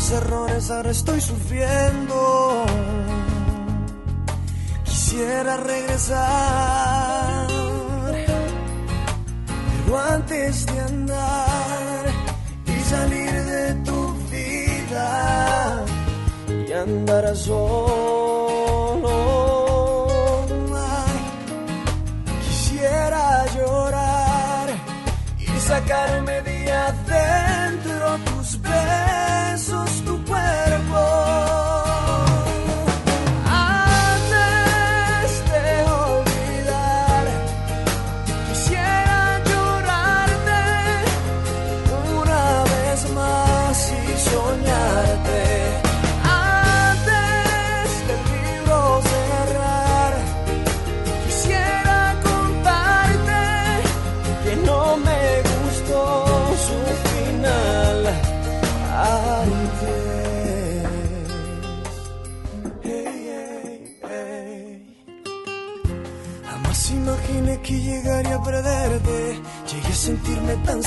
mis errores ahora estoy sufriendo. Quisiera regresar, pero antes de andar y salir de tu vida y andar solo. Quisiera llorar y sacarme de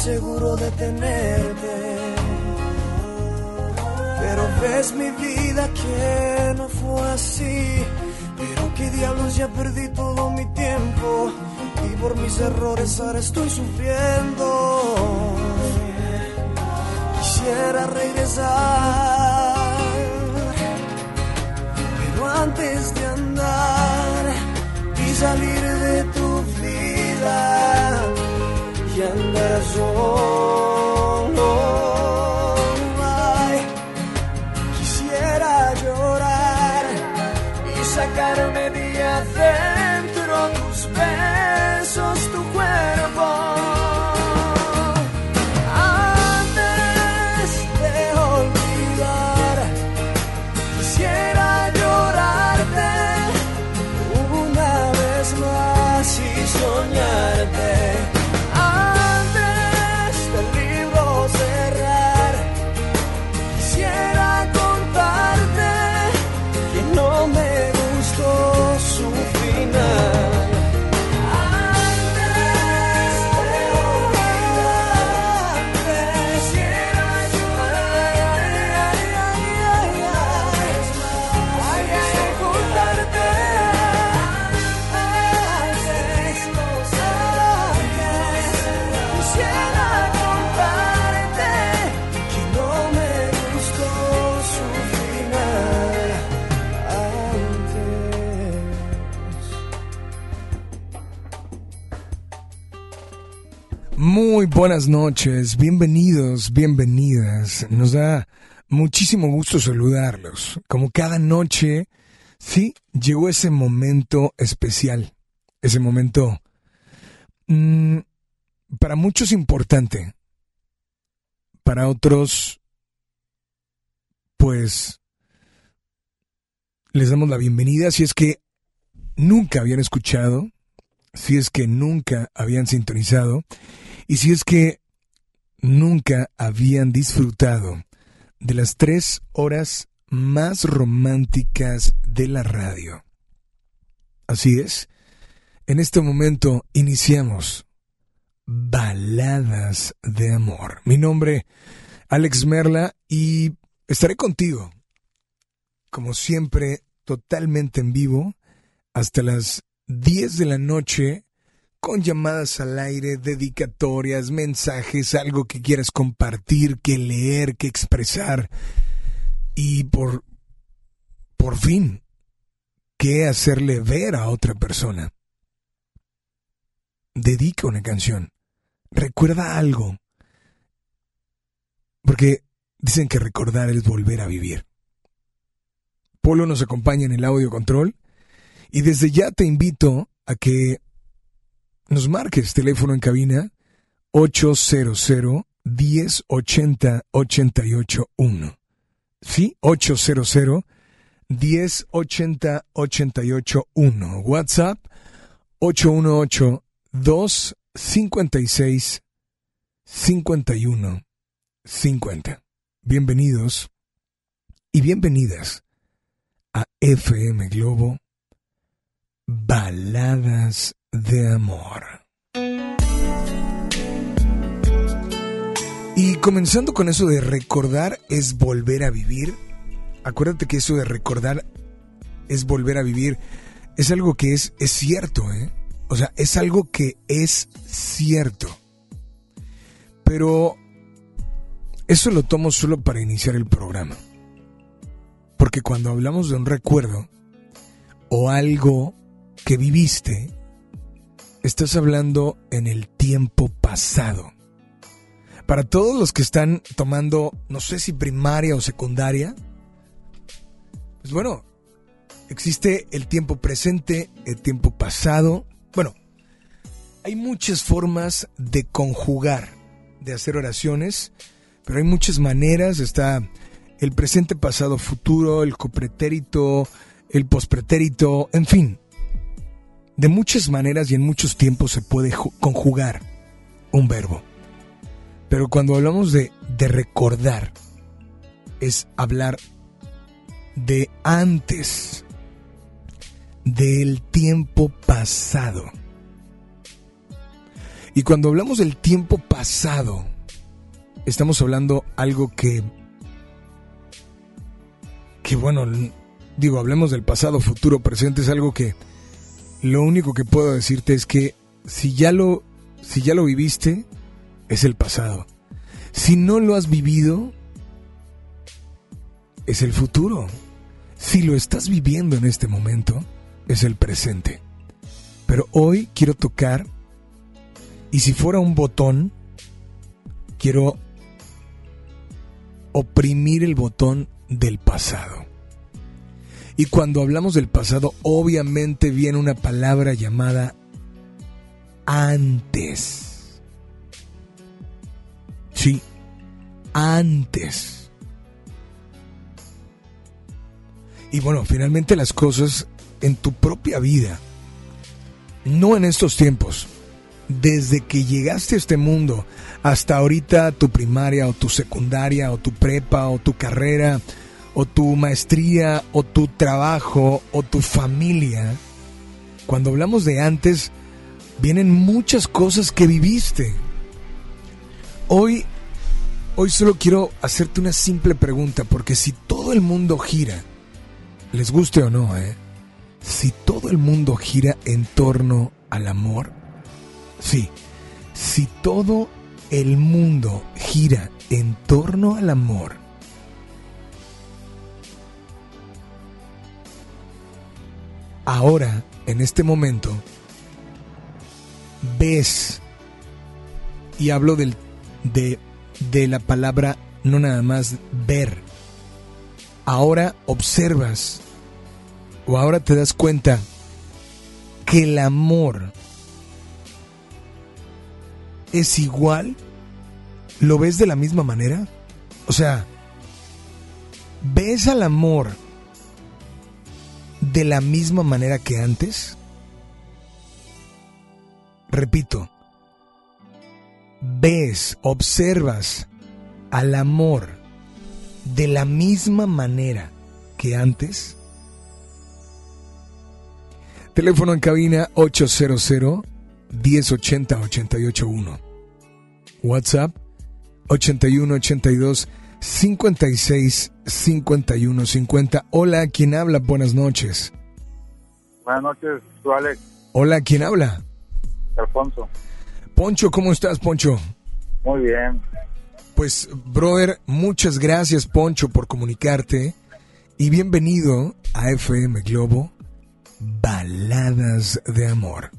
seguro de tenerte. Pero ves mi vida que no fue así. Pero qué diablos ya perdí todo mi tiempo. Y por mis errores ahora estoy sufriendo. Quisiera regresar. Pero antes de andar y salir y andar solo. Ay, quisiera llorar y sacarme Muy buenas noches, bienvenidos, bienvenidas. Nos da muchísimo gusto saludarlos. Como cada noche, sí, llegó ese momento especial, ese momento mm, para muchos importante, para otros, pues, les damos la bienvenida si es que nunca habían escuchado, si es que nunca habían sintonizado y si es que nunca habían disfrutado de las tres horas más románticas de la radio. Así es, en este momento iniciamos Baladas de Amor. Mi nombre, Alex Merla, y estaré contigo, como siempre, totalmente en vivo, hasta las 10 de la noche, con llamadas al aire, dedicatorias, mensajes, algo que quieras compartir, que leer, que expresar, y por, por fin, que hacerle ver a otra persona. Dedica una canción. Recuerda algo. Porque dicen que recordar es volver a vivir. Polo nos acompaña en el audio control y desde ya te invito a que nos marques teléfono en cabina 800 1080 881. Sí, 800 1080 881. WhatsApp 818-256-5150. Bienvenidos y bienvenidas a FM Globo Baladas de Amor. Y comenzando con eso de recordar es volver a vivir. Acuérdate que eso de recordar es volver a vivir. Es algo que es, es cierto, ¿eh? O sea, es algo que es cierto. Pero eso lo tomo solo para iniciar el programa. Porque cuando hablamos de un recuerdo o algo que viviste, estás hablando en el tiempo pasado. Para todos los que están tomando, no sé si primaria o secundaria, pues bueno, existe el tiempo presente, el tiempo pasado. Bueno, hay muchas formas de conjugar, de hacer oraciones, pero hay muchas maneras. Está el presente, pasado, futuro, el copretérito, el pospretérito, en fin. De muchas maneras y en muchos tiempos se puede conjugar un verbo. Pero cuando hablamos de, de recordar, es hablar de antes, del tiempo pasado. Y cuando hablamos del tiempo pasado, estamos hablando algo que, que bueno, digo, hablemos del pasado, futuro, presente, es algo que lo único que puedo decirte es que si ya lo, si ya lo viviste, es el pasado. Si no lo has vivido, es el futuro. Si lo estás viviendo en este momento, es el presente. Pero hoy quiero tocar, y si fuera un botón, quiero oprimir el botón del pasado. Y cuando hablamos del pasado, obviamente viene una palabra llamada antes. Sí, antes. Y bueno, finalmente las cosas en tu propia vida, no en estos tiempos, desde que llegaste a este mundo hasta ahorita tu primaria o tu secundaria o tu prepa o tu carrera o tu maestría o tu trabajo o tu familia, cuando hablamos de antes, vienen muchas cosas que viviste. Hoy, hoy solo quiero hacerte una simple pregunta, porque si todo el mundo gira, les guste o no, ¿eh? si todo el mundo gira en torno al amor, sí, si todo el mundo gira en torno al amor, ahora, en este momento, ves, y hablo del, de, de la palabra no nada más ver, ahora observas o ahora te das cuenta que el amor es igual, lo ves de la misma manera, o sea, ves al amor de la misma manera que antes? Repito, ves, observas al amor de la misma manera que antes? Teléfono en cabina 800 1080 881. WhatsApp 8182 56 51 50. Hola, ¿quién habla? Buenas noches. Buenas noches, tú Alex. Hola, ¿quién habla? Alfonso. Poncho, ¿cómo estás, Poncho? Muy bien. Pues, brother, muchas gracias, Poncho, por comunicarte y bienvenido a FM Globo Baladas de Amor.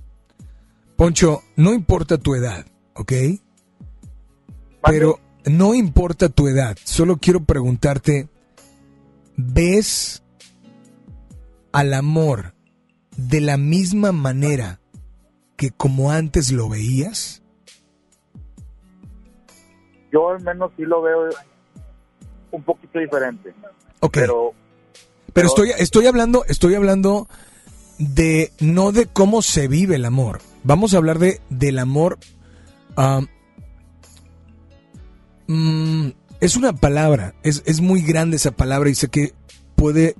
Poncho, no importa tu edad, ¿ok? Pero no importa tu edad, solo quiero preguntarte, ¿ves al amor de la misma manera que como antes lo veías? Yo al menos sí lo veo un poquito diferente. Ok. Pero, Pero estoy, estoy hablando, estoy hablando de no de cómo se vive el amor. Vamos a hablar de del amor. ah, mm, es una palabra, es, es muy grande esa palabra y sé que puede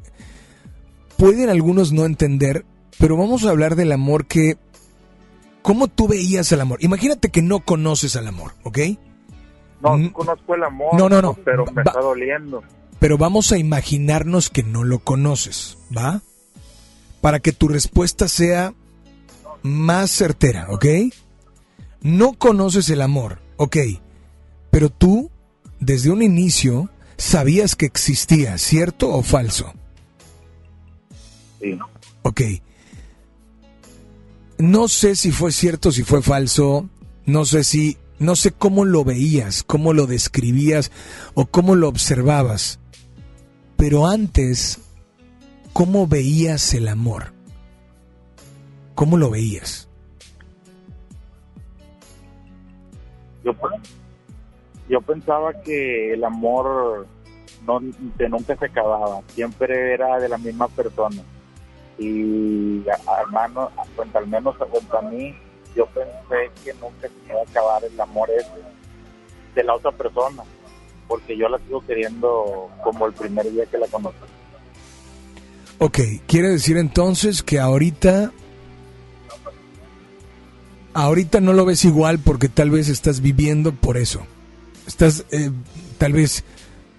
pueden algunos no entender, pero vamos a hablar del amor que cómo tú veías el amor. Imagínate que no conoces al amor, ¿ok? No, Mm. conozco el amor. No, no, no. Pero me Va- está doliendo. Pero vamos a imaginarnos que no lo conoces, ¿va? Para que tu respuesta sea más certera, ¿ok? No conoces el amor, ¿ok? Pero tú, desde un inicio, sabías que existía, ¿cierto o falso? Sí. Ok. No sé si fue cierto, si fue falso, no sé si, no sé cómo lo veías, cómo lo describías o cómo lo observabas. Pero antes, ¿cómo veías el amor? ¿Cómo lo veías? Yo, yo pensaba que el amor no, que nunca se acababa, siempre era de la misma persona. Y a- hermano, pues, al menos contra mí, yo pensé que nunca se iba a acabar el amor ese de la otra persona, porque yo la sigo queriendo como el primer día que la conocí. Ok, quiere decir entonces que ahorita... Ahorita no lo ves igual porque tal vez estás viviendo por eso. Estás eh, tal vez,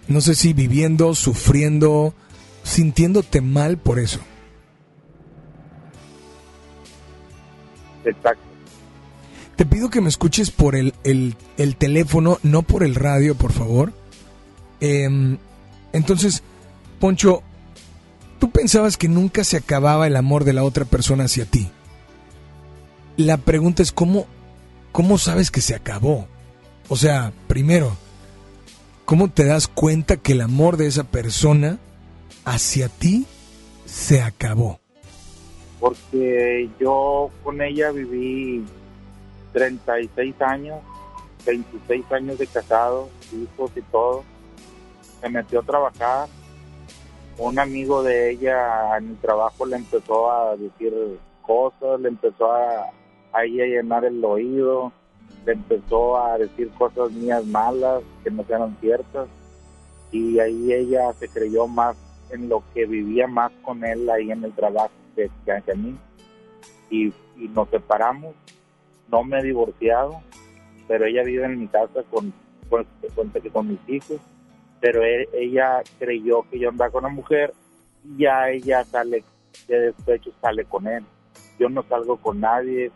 no sé si viviendo, sufriendo, sintiéndote mal por eso. Exacto. Te pido que me escuches por el, el- el teléfono, no por el radio, por favor. Em, entonces, Poncho, tú pensabas que nunca se acababa el amor de la otra persona hacia ti. La pregunta es cómo, cómo sabes que se acabó. O sea, primero, ¿cómo te das cuenta que el amor de esa persona hacia ti se acabó? porque yo con ella viví 36 años, 26 años de casado, hijos y todo. Se metió a trabajar. Un amigo de ella en el trabajo le empezó a decir cosas, le empezó a, a ella llenar el oído, empezó a decir cosas mías malas que no eran ciertas. Y ahí ella se creyó más en lo que vivía más con él ahí en el trabajo que, que, a mí. Y, y nos separamos. No me he divorciado, pero ella vive en mi casa con, con, con, con mis hijos. Pero él- ella creyó que yo andaba con una mujer y ya ella sale de despecho, sale con él. Yo no salgo con nadie.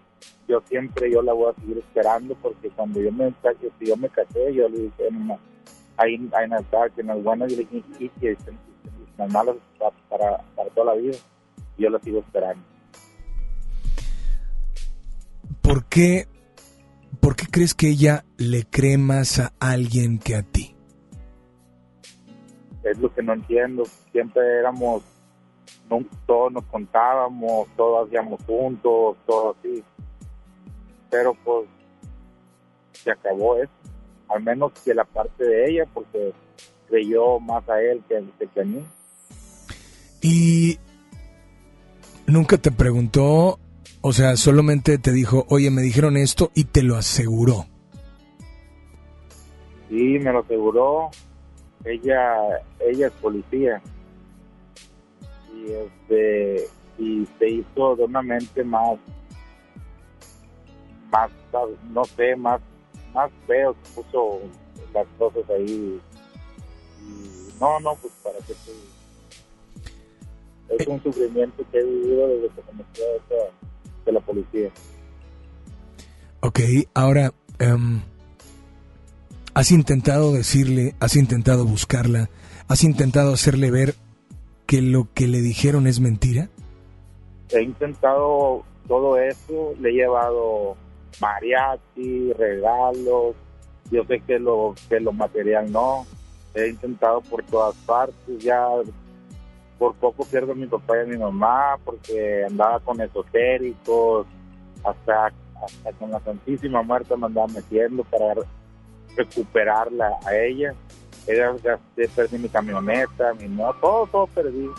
Yo siempre yo la voy a seguir esperando porque cuando yo me si yo me casé, yo le dije, "No, hay, hay una que no es buena y le dije, y que las malas para, para, toda la vida. Yo la sigo esperando. ¿Por qué, ¿Por qué crees que ella le cree más a alguien que a ti? Es lo que no entiendo. Siempre éramos, todos nos contábamos, todos hacíamos juntos, todo así. Pero pues se acabó eso. Al menos que la parte de ella, porque creyó más a él que, que a mí. Y nunca te preguntó, o sea, solamente te dijo, oye, me dijeron esto y te lo aseguró. Sí, me lo aseguró. Ella, ella es policía. Y este, y se hizo de una mente más, más, no sé, más, más feo, puso las cosas ahí. Y no, no, pues para que se, es un sufrimiento que he vivido desde que esa, de la policía. Ok, ahora, em, ¿has intentado decirle, has intentado buscarla, has intentado hacerle ver que lo que le dijeron es mentira? he intentado todo eso, le he llevado mariachi, regalos, yo sé que lo que lo material no, he intentado por todas partes, ya por poco pierdo a mi papá y a mi mamá porque andaba con esotéricos, hasta, hasta con la Santísima Muerte me andaba metiendo para recuperarla a ella. Ella gasté, perdí mi camioneta, mi moto, todo, todo perdí.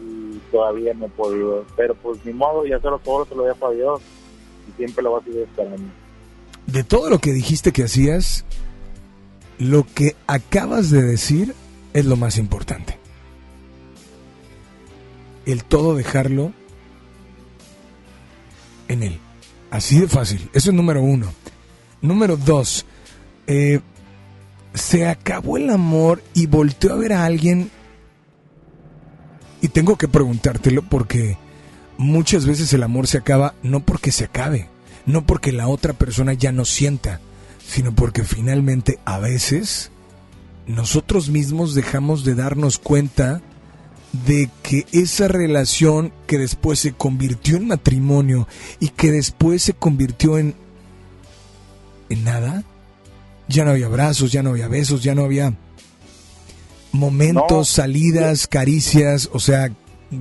y todavía no he podido. Pero pues ni modo, ya solo todo se lo dejo a Dios y siempre lo voy a seguir esperando. De todo lo que dijiste que hacías, lo que acabas de decir es lo más importante. El todo dejarlo en él. Así de fácil. Eso es número uno. Número dos. Eh, se acabó el amor y volteó a ver a alguien. Y tengo que preguntártelo porque muchas veces el amor se acaba no porque se acabe, no porque la otra persona ya no sienta, sino porque finalmente a veces nosotros mismos dejamos de darnos cuenta de que esa relación que después se convirtió en matrimonio y que después se convirtió en en nada, ya no había abrazos, ya no había besos, ya no había momentos, salidas, caricias, o sea...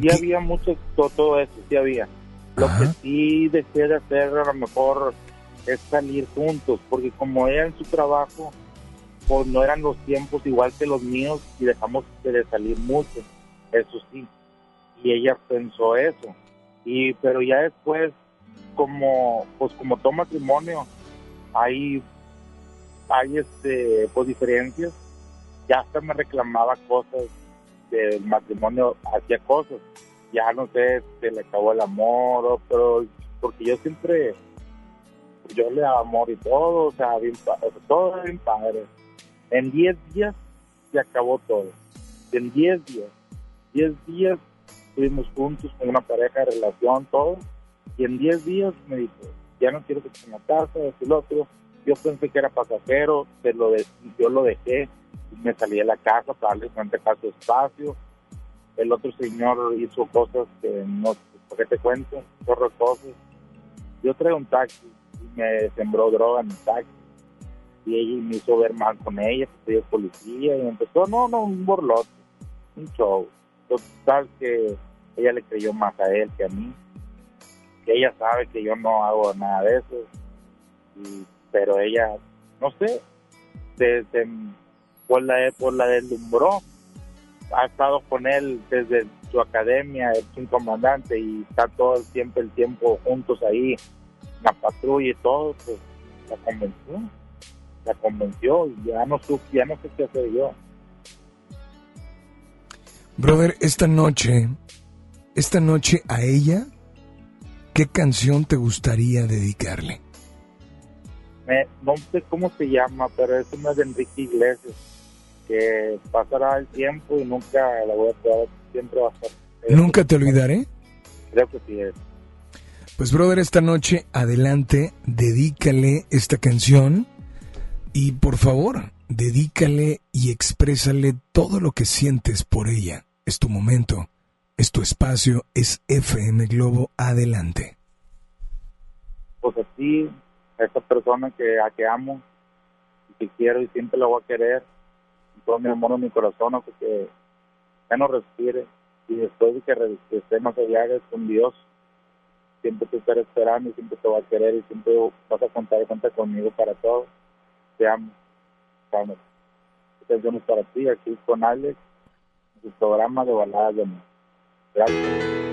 Sí había mucho, todo, eso, sí había. Lo que sí desea de hacer a lo mejor es salir juntos, porque como ella en su trabajo, pues no eran los tiempos igual que los míos y dejamos de salir mucho, eso sí. Y ella pensó eso. Y pero ya después como pues como todo matrimonio hay hay este pues diferencias ya hasta me reclamaba cosas del matrimonio hacía cosas. Ya no sé se le acabó el amor pero porque yo siempre yo le daba amor y todo o sea bien todo bien padre. En 10 días se acabó todo. En 10 días. 10 días estuvimos juntos con una pareja de relación todo. Y en 10 días me dijo ya no quiero que te esto y lo otro yo pensé que era pasajero, se lo yo lo dejé, me salí de la casa para darle frente a su espacio. El otro señor hizo cosas que no, ¿por te cuento? Corro cosas. Yo traigo un taxi y me sembró droga en el taxi. Y ella me hizo ver mal con ella, que soy policía, y empezó, no, no, un borlote, un show. Total que ella le creyó más a él que a mí. Que ella sabe que yo no hago nada de eso. Y pero ella, no sé, desde, por, la, por la deslumbró, ha estado con él desde su academia, el sin comandante, y está todo el tiempo, el tiempo juntos ahí, la patrulla y todo, pues la convenció, la convenció, y ya no, ya no sé qué hacer yo. Brother, esta noche, esta noche a ella, ¿qué canción te gustaría dedicarle? no sé cómo se llama, pero es una de Enrique Iglesias, que pasará el tiempo y nunca la voy a poder, siempre va a estar. ¿Nunca te olvidaré? Creo que sí es. Pues brother, esta noche adelante, dedícale esta canción y por favor, dedícale y exprésale todo lo que sientes por ella. Es tu momento, es tu espacio, es FM Globo, adelante. Pues así, a esa persona que, a que amo y que quiero y siempre la voy a querer todo mi amor en mi corazón hasta que ya no respire y después de que, esté más allá con Dios siempre te estaré esperando y siempre te voy a querer y siempre vas a contar y cuenta conmigo para todo. Te amo. Vamos. Canción es para ti aquí con Alex en su programa de baladas de amor. Gracias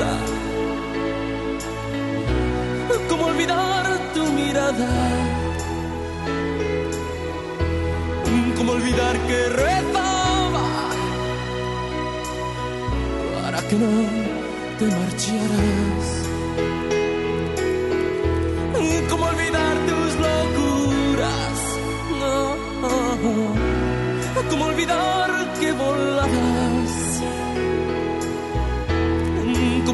Sonrisa? ¿Cómo olvidar tu mirada? ¿Cómo olvidar que rezaba para que no te marcharas? ¿Cómo olvidar tus locuras? No. ¿Cómo olvidar que volabas?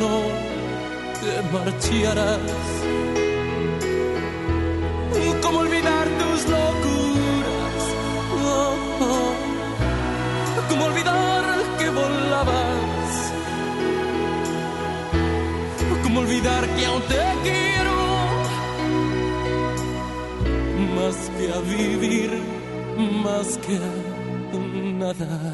No te marcharas? ¿Cómo olvidar tus locuras? Oh, oh. ¿Cómo olvidar que volabas? ¿Cómo olvidar que aún te quiero? Más que a vivir, más que a nada.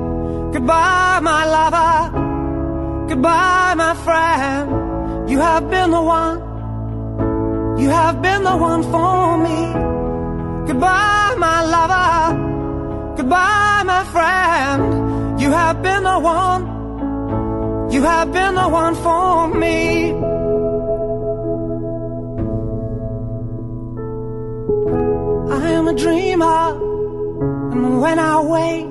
Goodbye, my lover. Goodbye, my friend. You have been the one. You have been the one for me. Goodbye, my lover. Goodbye, my friend. You have been the one. You have been the one for me. I am a dreamer and when I wake,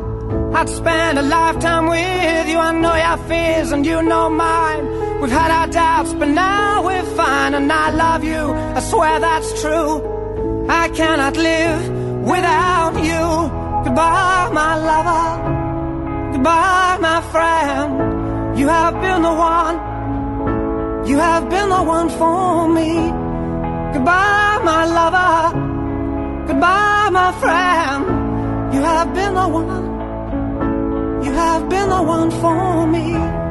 I'd spend a lifetime with you. I know your fears and you know mine. We've had our doubts, but now we're fine. And I love you, I swear that's true. I cannot live without you. Goodbye, my lover. Goodbye, my friend. You have been the one. You have been the one for me. Goodbye, my lover. Goodbye, my friend. You have been the one. You have been the one for me.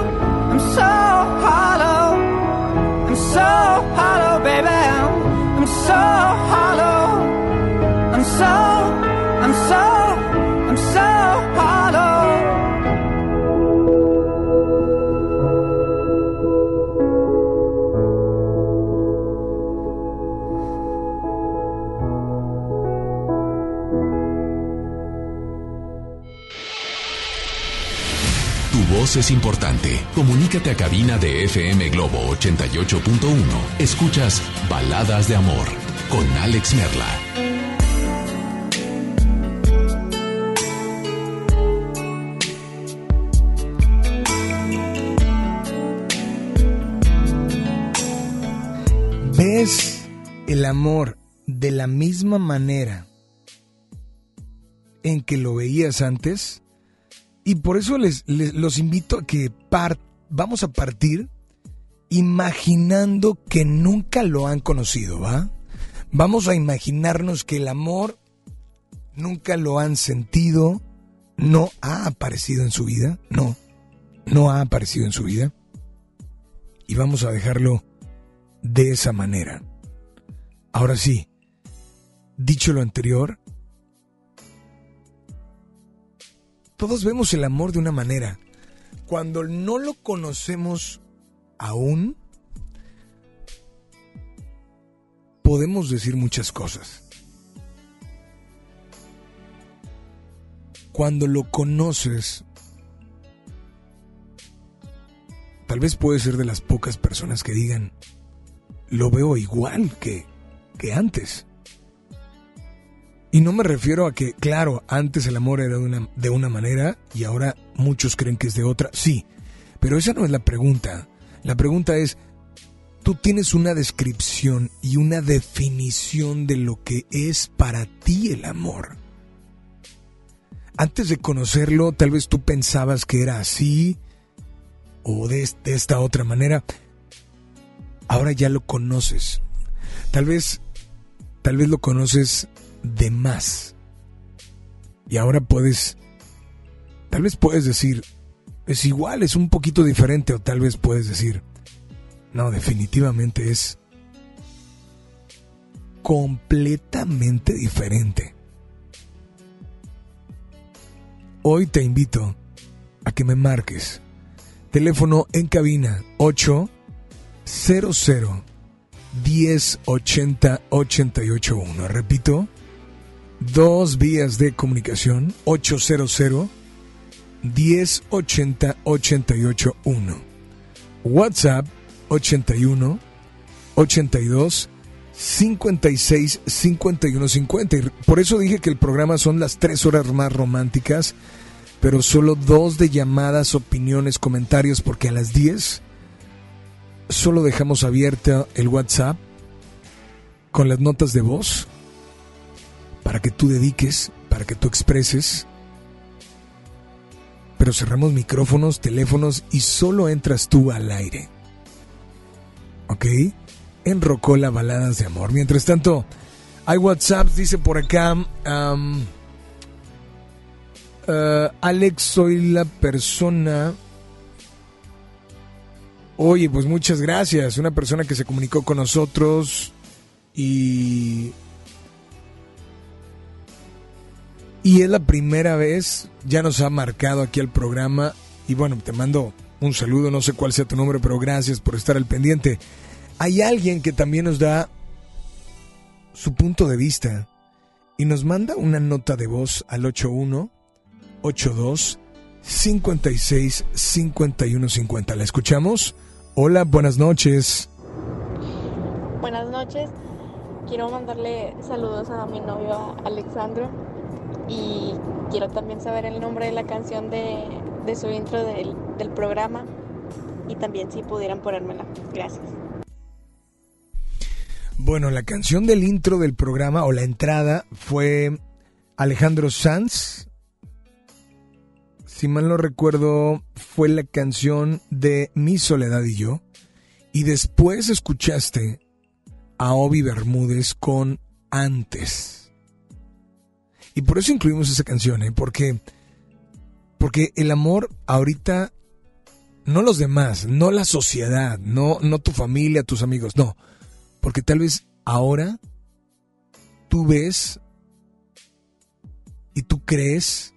so hollow. I'm so hollow, baby. I'm so hollow. I'm so, I'm so, es importante. Comunícate a cabina de FM Globo 88.1. Escuchas Baladas de Amor con Alex Merla. ¿Ves el amor de la misma manera en que lo veías antes? Y por eso les, los invito a que vamos a partir imaginando que nunca lo han conocido, ¿va? Vamos a imaginarnos que el amor nunca lo han sentido, no ha aparecido en su vida, no, no ha aparecido en su vida. Y vamos a dejarlo de esa manera. Ahora sí, dicho lo anterior, todos vemos el amor de una manera. Cuando no lo conocemos aún, podemos decir muchas cosas. Cuando lo conoces, tal vez puede ser de las pocas personas que digan, lo veo igual que, que antes. Y no me refiero a que, claro, antes el amor era de una, de una manera y ahora muchos creen que es de otra. Sí, pero esa no es la pregunta. La pregunta es, tú tienes una descripción y una definición de lo que es para ti el amor. Antes de conocerlo, tal vez tú pensabas que era así o de, de esta otra manera. Ahora ya lo conoces. Tal vez, tal vez lo conoces de más. Y ahora puedes, tal vez puedes decir, es igual, es un poquito diferente, o tal vez puedes decir, no, definitivamente es completamente diferente. Hoy te invito a que me marques. Teléfono en cabina 800 1080 881. Repito, dos vías de comunicación 800 1080 881. WhatsApp 81 82 56 51 50. Y por eso dije que el programa son las tres horas más románticas, pero solo dos de llamadas, opiniones, comentarios, porque a las 10 solo dejamos abierta el WhatsApp con las notas de voz para que tú dediques, para que tú expreses. Pero cerramos micrófonos, teléfonos y solo entras tú al aire. ¿Ok? En Rocola Baladas de Amor. Mientras tanto, hay WhatsApp, dice por acá. Uh, Alex, soy la persona. Oye, pues muchas gracias. Una persona que se comunicó con nosotros y y es la primera vez, ya nos ha marcado aquí el programa y bueno, te mando un saludo, no sé cuál sea tu nombre, pero gracias por estar al pendiente. Hay alguien que también nos da su punto de vista y nos manda una nota de voz al 8182 56 51 50. ¿La escuchamos? Hola, buenas noches. Buenas noches. Quiero mandarle saludos a mi novio Alexandro y quiero también saber el nombre de la canción de, su intro del, del programa y también si pudieran ponérmela. Gracias. Bueno, la canción del intro del programa o la entrada fue Alejandro Sanz. Si mal no recuerdo, fue la canción de Mi Soledad y yo. Y después escuchaste a Obi Bermúdez con Antes. Y por eso incluimos esa canción, ¿eh? Porque, porque el amor ahorita, no los demás, no la sociedad, no, no tu familia, tus amigos, no. Porque tal vez ahora tú ves y tú crees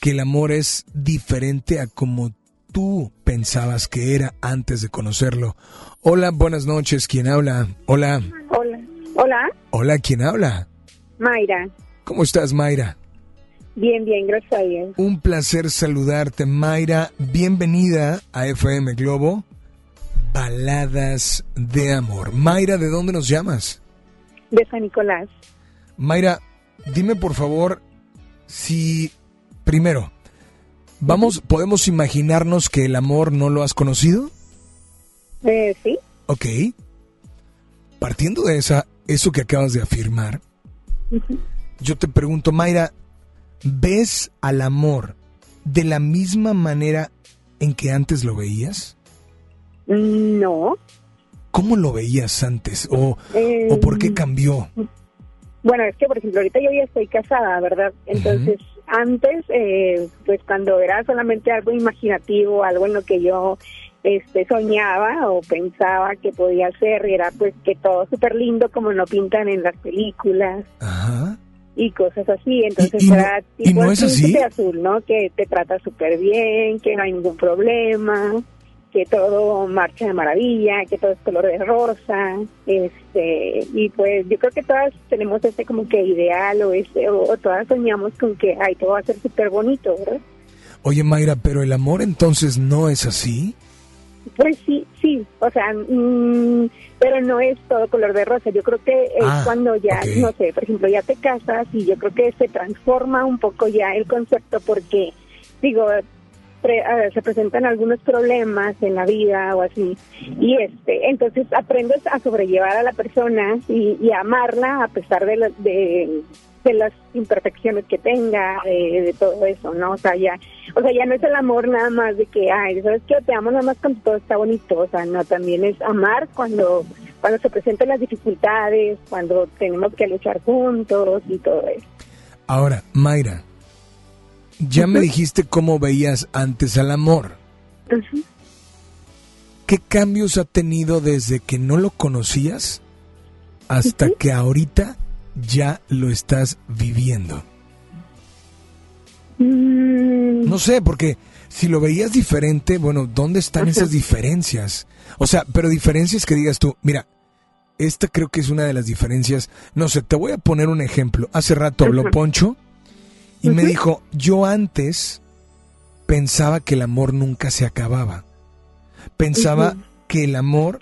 que el amor es diferente a como tú pensabas que era antes de conocerlo. Hola, buenas noches, ¿quién habla? Hola. Hola. Hola. Hola, ¿quién habla? Mayra. ¿Cómo estás, Mayra? Bien, bien, gracias a Dios. Un placer saludarte, Mayra. Bienvenida a FM Globo. Baladas de amor. Mayra, ¿de dónde nos llamas? De San Nicolás. Mayra, dime por favor si primero vamos podemos imaginarnos que el amor no lo has conocido? Eh, sí. Ok. Partiendo de esa eso que acabas de afirmar, yo te pregunto, Mayra, ¿ves al amor de la misma manera en que antes lo veías? No. ¿Cómo lo veías antes? ¿O, ¿o por qué em, cambió? Bueno, es que, por ejemplo, ahorita yo ya estoy casada, ¿verdad? Entonces, antes, eh, pues cuando era solamente algo imaginativo, algo en lo que yo este soñaba o pensaba que podía ser, y era pues que todo súper lindo como lo pintan en las películas. Y cosas así, entonces era tipo no es así? azul, ¿no? Que te trata súper bien, que no hay ningún problema que todo marcha de maravilla, que todo es color de rosa, este, y pues yo creo que todas tenemos este como que ideal o este, o, todas soñamos con que, ay, todo va a ser súper bonito, ¿verdad? Oye Mayra, pero el amor entonces no es así. Pues sí, sí, o sea, mm, pero no es todo color de rosa. Yo creo que es ah, cuando ya, no sé, por ejemplo, ya te casas y yo creo que se transforma un poco ya el concepto porque, digo, se presentan algunos problemas en la vida o así y este entonces aprendes a sobrellevar a la persona y, a amarla a pesar de, de, las imperfecciones que tenga de, todo eso no o sea ya o sea ya no es el amor nada más de que ay sabes que te amo nada más cuando todo está bonito o sea no también es amar cuando cuando se presentan las dificultades cuando tenemos que luchar juntos y todo eso. Ahora Mayra ya me dijiste cómo veías antes al amor. ¿Qué cambios ha tenido desde que no lo conocías hasta que ahorita ya lo estás viviendo? Mm. No sé, porque si lo veías diferente, bueno, ¿dónde están esas diferencias? O sea, pero diferencias que digas tú, mira, esta creo que es una de las diferencias. No sé, te voy a poner un ejemplo. Hace rato habló Poncho y me dijo, yo antes pensaba que el amor nunca se acababa. Pensaba que el amor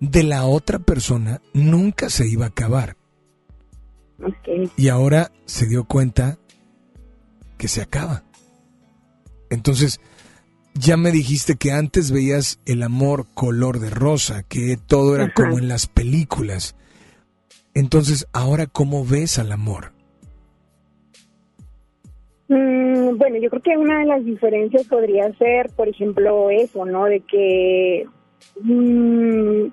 de la otra persona nunca se iba a acabar. Y ahora se dio cuenta que se acaba. Entonces, ya me dijiste que antes veías el amor color de rosa, que todo era como en las películas. Entonces, ahora, ¿cómo ves al amor? Mm, bueno, yo creo que una de las diferencias podría ser, por ejemplo, eso, ¿no? De que, mm,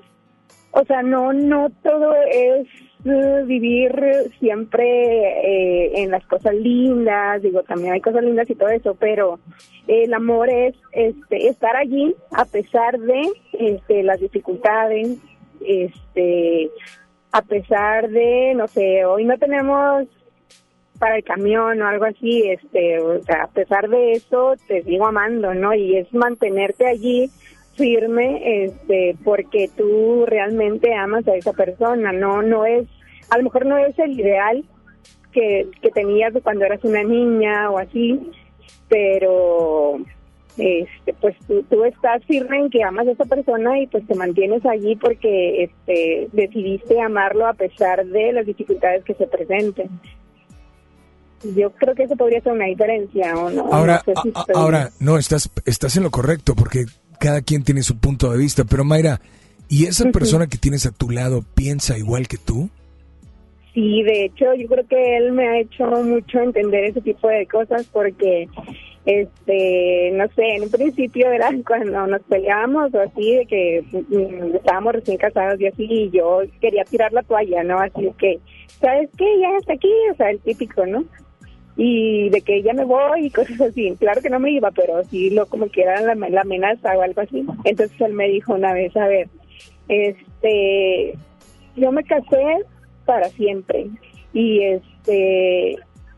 o sea, no, no todo es vivir siempre eh, en las cosas lindas, digo, también hay cosas lindas y todo eso, pero el amor es este, estar allí a pesar de este, las dificultades, este, a pesar de, no sé, hoy no tenemos para el camión o algo así, este, o sea, a pesar de eso, te sigo amando, ¿no? Y es mantenerte allí firme, este, porque tú realmente amas a esa persona, no, no es a lo mejor no es el ideal que, que tenías cuando eras una niña o así, pero este pues tú, estás firme en que amas a esa persona y pues te mantienes allí porque este decidiste amarlo a pesar de las dificultades que se presenten. Yo creo que eso podría ser una diferencia, ¿o no? Ahora, no ahora no estás estás en lo correcto porque cada quien tiene su punto de vista, pero Mayra, ¿y esa persona que tienes a tu lado piensa igual que tú? Sí, de hecho, yo creo que él me ha hecho mucho entender ese tipo de cosas porque, este, no sé, en un principio era cuando nos peleábamos o así, de que mm, estábamos recién casados y así, y yo quería tirar la toalla, ¿no? Así que, ¿sabes qué? Ya está aquí, o sea, el típico, ¿no? Y de que ya me voy y cosas así. Claro que no me iba, pero sí lo como que era la, la amenaza o algo así. Entonces él me dijo una vez, a ver, este, yo me casé para siempre. Y este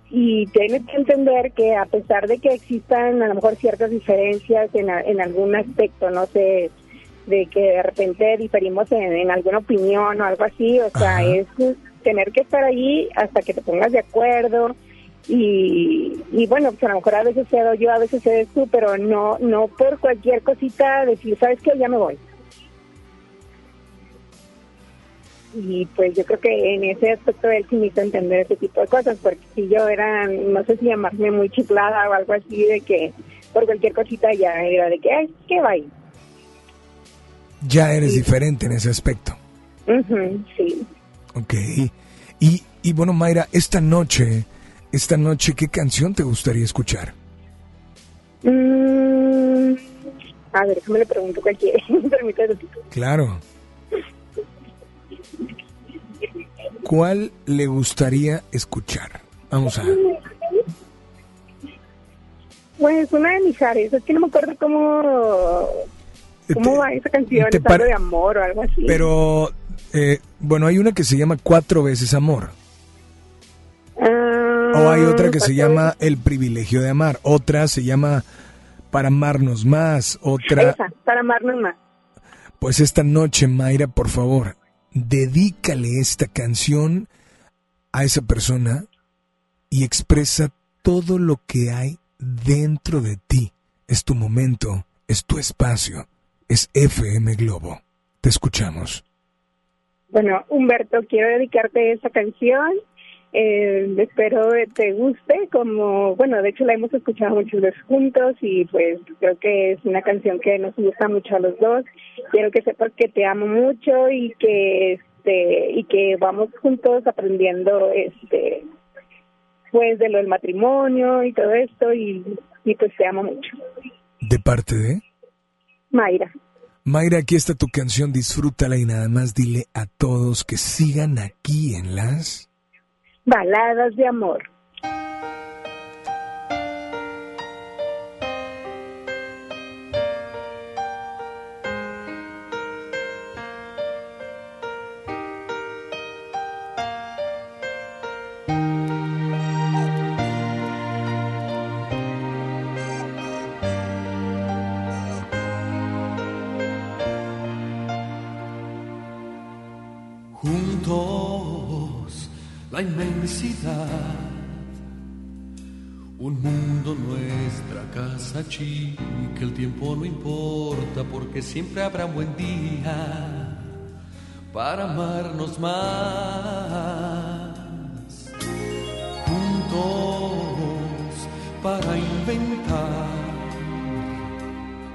y tienes que entender que a pesar de que existan a lo mejor ciertas diferencias en, en algún aspecto, no sé, de que de repente diferimos en, alguna opinión o algo así, o sea, es tener que estar allí hasta que te pongas de acuerdo y, y bueno, pues a lo mejor a veces cedo yo, a veces cedes tú, pero no no por cualquier cosita decir, ¿sabes qué? Ya me voy. y pues yo creo que en ese aspecto él sí me hizo entender ese tipo de cosas, porque si yo era, no sé si llamarme muy chiflada o algo así, de que por cualquier cosita ya era de que, ay, ¿qué va? Ya eres diferente en ese aspecto. sí. Ok. Y, y bueno, Mayra, esta noche, esta noche, ¿qué canción te gustaría escuchar? Mm, a ver, me le pregunto cualquiera. Claro. ¿Cuál le gustaría escuchar? Vamos a. Pues una de Mijares, es que no me acuerdo cómo, cómo va esa canción, es algo de amor o algo así. Pero, eh, bueno, hay una que se llama Cuatro veces amor. Ah, o hay otra que se llama El privilegio de amar. Otra se llama Para amarnos más. Otra... Esa, Para amarnos más. Pues esta noche, Mayra, por favor, dedícale esta canción a esa persona y expresa todo lo que hay dentro de ti. Es tu momento, es tu espacio, es FM Globo. Te escuchamos. Bueno, Humberto, quiero dedicarte esta canción eh, espero te guste, como, bueno, de hecho la hemos escuchado muchos veces juntos y pues creo que es una canción que nos gusta mucho a los dos. Quiero que sepas que te amo mucho y que este y que vamos juntos aprendiendo este pues de lo del matrimonio y todo esto y, y pues te amo mucho. ¿De parte de? Mayra. Mayra, aquí está tu canción, disfrútala y nada más dile a todos que sigan aquí en las Baladas de amor. Un mundo nuestra casa chica, el tiempo no importa porque siempre habrá buen día. para amarnos más. Juntos para inventar,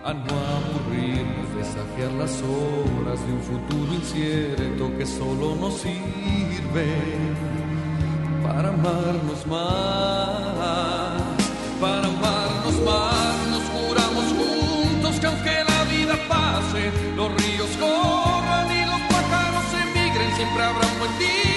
a no aburrirnos, desafiar las horas de un futuro incierto que solo nos sirve para amarnos más, para amarnos más. Nos juramos juntos que aunque la vida pase, los ríos corran y los pájaros emigren, siempre habrá un buen día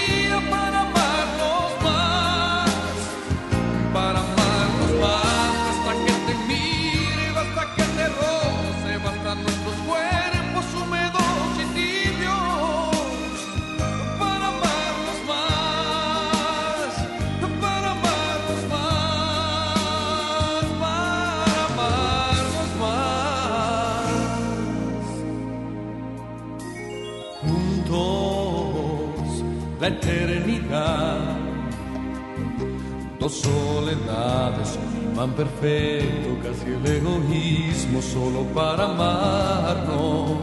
Dos soledades, imán perfecto, casi el egoísmo solo para amarnos,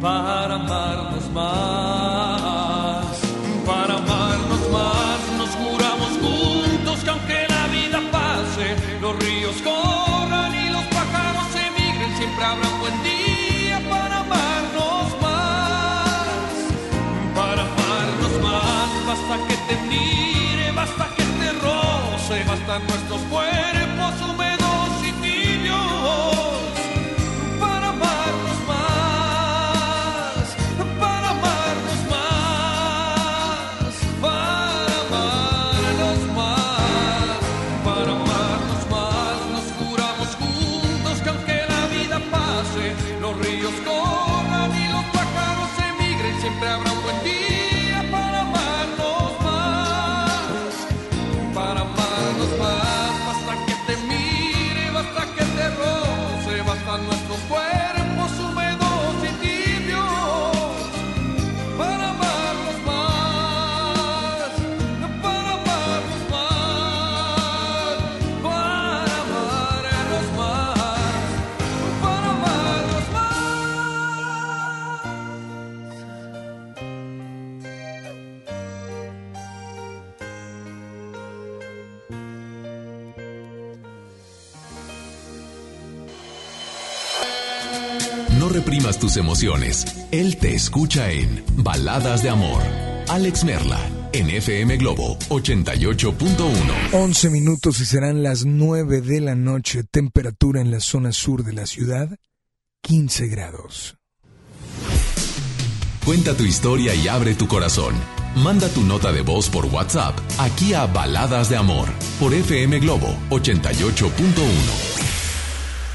para amarnos más, para amarnos más. Nos juramos juntos que aunque la vida pase, los ríos corran y los pájaros emigren, siempre habrá un buen roce, bastan nuestros cuerpos No reprimas tus emociones. Él te escucha en Baladas de Amor. Alex Merla, en FM Globo 88.1. 11 minutos y serán las 9 de la noche. Temperatura en la zona sur de la ciudad, 15 grados. Cuenta tu historia y abre tu corazón. Manda tu nota de voz por WhatsApp aquí a Baladas de Amor por FM Globo 88.1.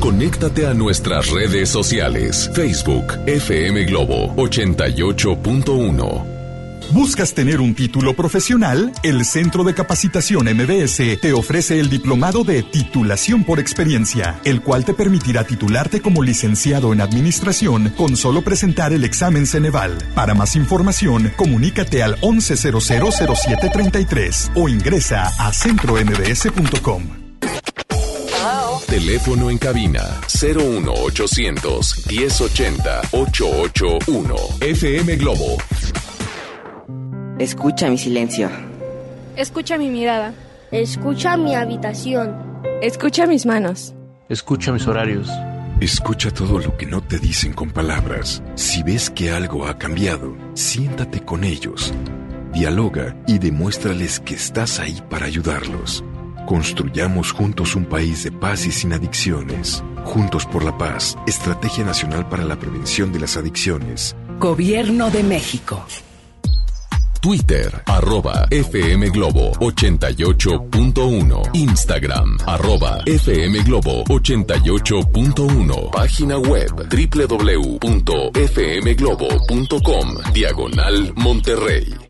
Conéctate a nuestras redes sociales. Facebook, FM Globo 88.1. ¿Buscas tener un título profesional? El Centro de Capacitación MBS te ofrece el diplomado de titulación por experiencia, el cual te permitirá titularte como licenciado en administración con solo presentar el examen Ceneval. Para más información, comunícate al 11000733 o ingresa a centrombs.com. Teléfono en cabina 01800 1080 881. FM Globo. Escucha mi silencio. Escucha mi mirada. Escucha mi habitación. Escucha mis manos. Escucha mis horarios. Escucha todo lo que no te dicen con palabras. Si ves que algo ha cambiado, siéntate con ellos. Dialoga y demuéstrales que estás ahí para ayudarlos. Construyamos juntos un país de paz y sin adicciones. Juntos por la paz, Estrategia Nacional para la Prevención de las Adicciones. Gobierno de México. Twitter, arroba FM Globo 88.1. Instagram, arroba FM Globo 88.1. Página web www.fmglobo.com. Diagonal Monterrey.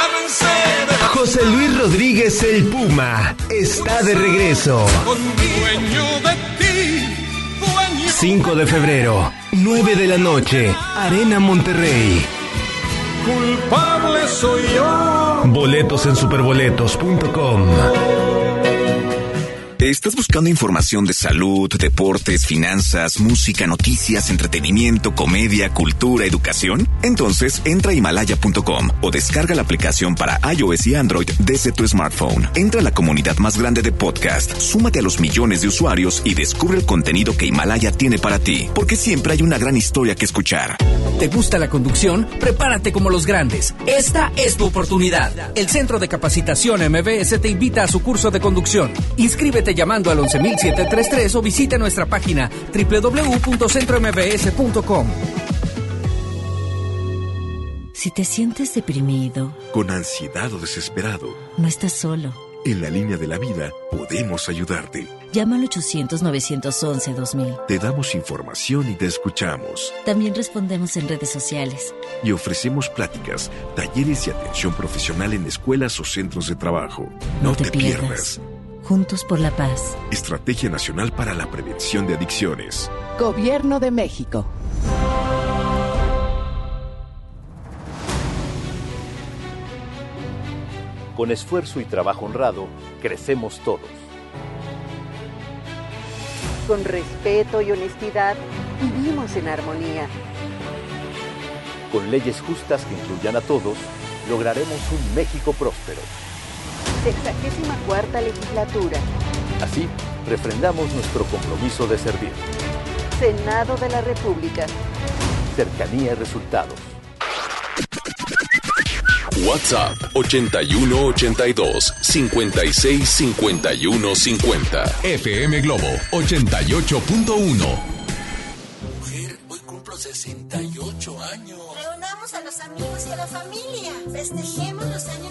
José Luis Rodríguez el Puma está de regreso. 5 de febrero, 9 de la noche, Arena Monterrey. Culpable soy yo. Boletos en superboletos.com. ¿Estás buscando información de salud, deportes, finanzas, música, noticias, entretenimiento, comedia, cultura, educación? Entonces entra a himalaya.com o descarga la aplicación para iOS y Android desde tu smartphone. Entra a la comunidad más grande de podcast, súmate a los millones de usuarios y descubre el contenido que Himalaya tiene para ti, porque siempre hay una gran historia que escuchar. ¿Te gusta la conducción? Prepárate como los grandes. Esta es tu oportunidad. El Centro de Capacitación MBS te invita a su curso de conducción. Inscríbete llamando al 11733 o visita nuestra página www.centrombs.com. Si te sientes deprimido, con ansiedad o desesperado, no estás solo. En la línea de la vida podemos ayudarte. Llama al 800-911-2000. Te damos información y te escuchamos. También respondemos en redes sociales. Y ofrecemos pláticas, talleres y atención profesional en escuelas o centros de trabajo. No, te, pierdas. Juntos por la paz. Estrategia Nacional para la Prevención de Adicciones. Gobierno de México. Con esfuerzo y trabajo honrado, crecemos todos. Con respeto y honestidad, vivimos en armonía. Con leyes justas que incluyan a todos, lograremos un México próspero. Sexagésima cuarta legislatura. Así, refrendamos nuestro compromiso de servir. Senado de la República. Cercanía y resultados. WhatsApp 81 82 56 51 50. FM Globo 88.1. Mujer, hoy cumplo 68 años. Reunamos a los amigos y a la familia. Festejemos los años.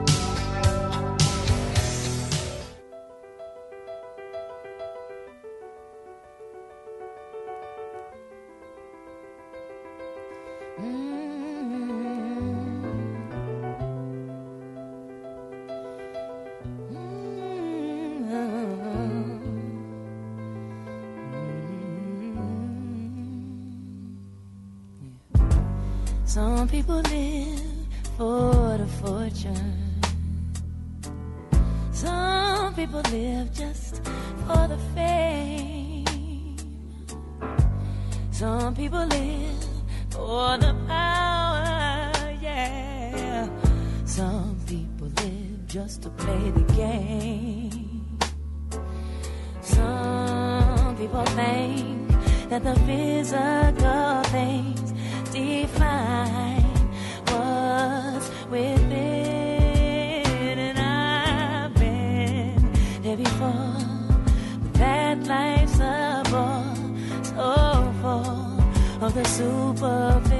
live just for the fame. Some people live for the power, yeah. Some people live just to play the game. Some people think that the physical things define what's within. Life's a bore, so full of the superficial.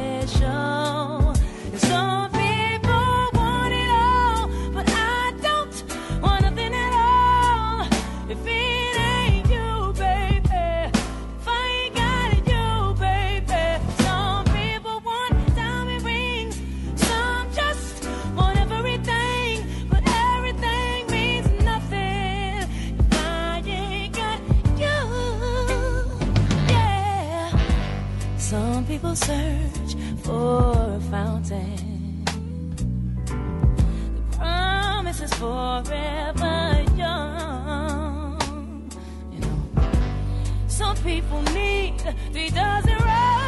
People search for a fountain. The promise is forever young. You know, some people need three dozen roses,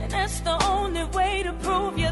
and that's the only way to prove you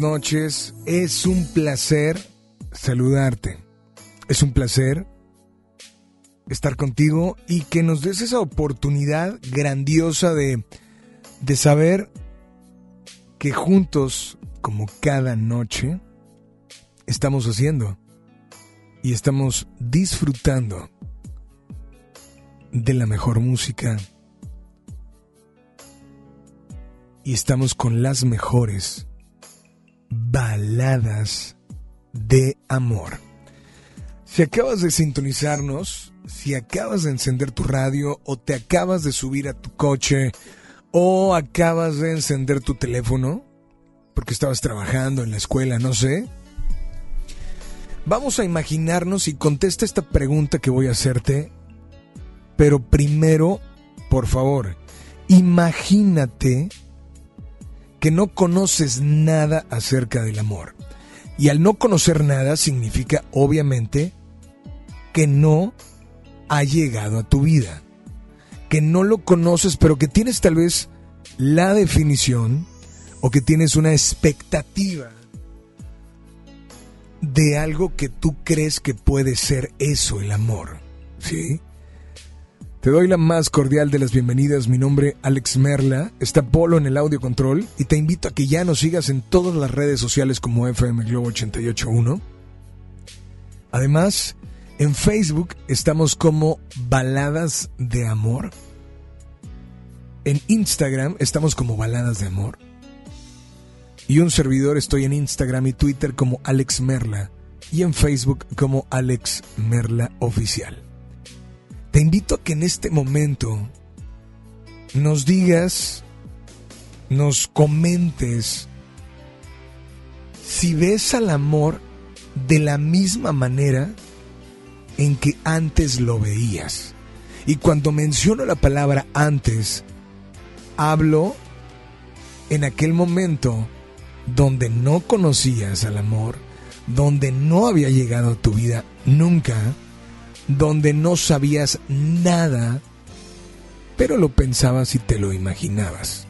noches. Es un placer saludarte. Es un placer estar contigo y que nos des esa oportunidad grandiosa de, de saber que juntos, como cada noche, estamos haciendo y estamos disfrutando de la mejor música y estamos con las mejores baladas de amor. Si acabas de sintonizarnos, si acabas de encender tu radio o te acabas de subir a tu coche o acabas de encender tu teléfono porque estabas trabajando en la escuela, no sé. Vamos a imaginarnos y contesta esta pregunta que voy a hacerte, pero primero, por favor, imagínate que no conoces nada acerca del amor. Y al no conocer nada significa, obviamente, que no ha llegado a tu vida. Que no lo conoces, pero que tienes tal vez la definición o que tienes una expectativa de algo que tú crees que puede ser eso, el amor. ¿Sí? Te doy la más cordial de las bienvenidas. Mi nombre Alex Merla. Está Polo en el audio control y te invito a que ya nos sigas en todas las redes sociales como FM Globo 881. Además, en Facebook estamos como Baladas de Amor. En Instagram estamos como Baladas de Amor. Y un servidor estoy en Instagram y Twitter como Alex Merla y en Facebook como Alex Merla Oficial. Te invito a que en este momento nos digas, nos comentes si ves al amor de la misma manera en que antes lo veías. Y cuando menciono la palabra antes, hablo en aquel momento donde no conocías al amor, donde no había llegado a tu vida nunca, donde no sabías nada, pero lo pensabas y te lo imaginabas.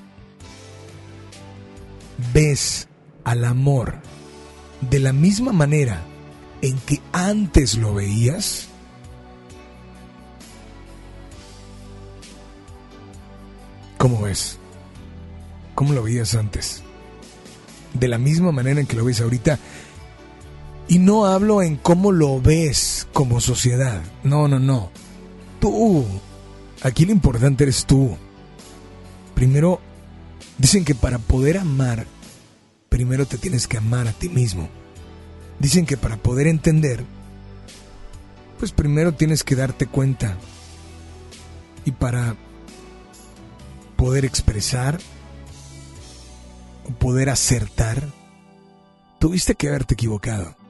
Ves al amor de la misma manera en que antes lo veías. ¿Cómo ves? ¿Cómo lo veías antes? De la misma manera en que lo ves ahorita. Y no hablo en cómo lo ves como sociedad. No, no, no. Tú. Aquí lo importante eres tú. Primero, dicen que para poder amar, primero te tienes que amar a ti mismo. Dicen que para poder entender, pues primero tienes que darte cuenta. Y para poder expresar o poder acertar, tuviste que haberte equivocado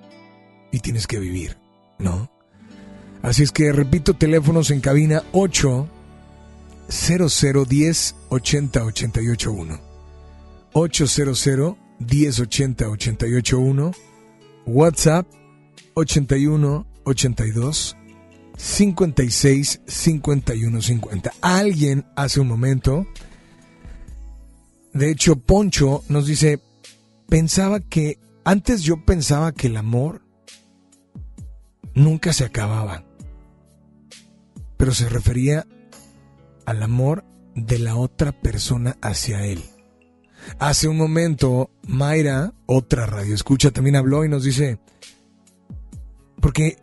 y tienes que vivir, ¿no? Así es que repito, teléfonos en cabina 8 0010 80 881. 800 1080 881. WhatsApp 81 82 56 51 50. Alguien hace un momento, de hecho, Poncho nos dice: Pensaba que, antes yo pensaba que el amor nunca se acababa, pero se refería al amor de la otra persona hacia él. Hace un momento, Mayra, otra radio escucha, también habló y nos dice, porque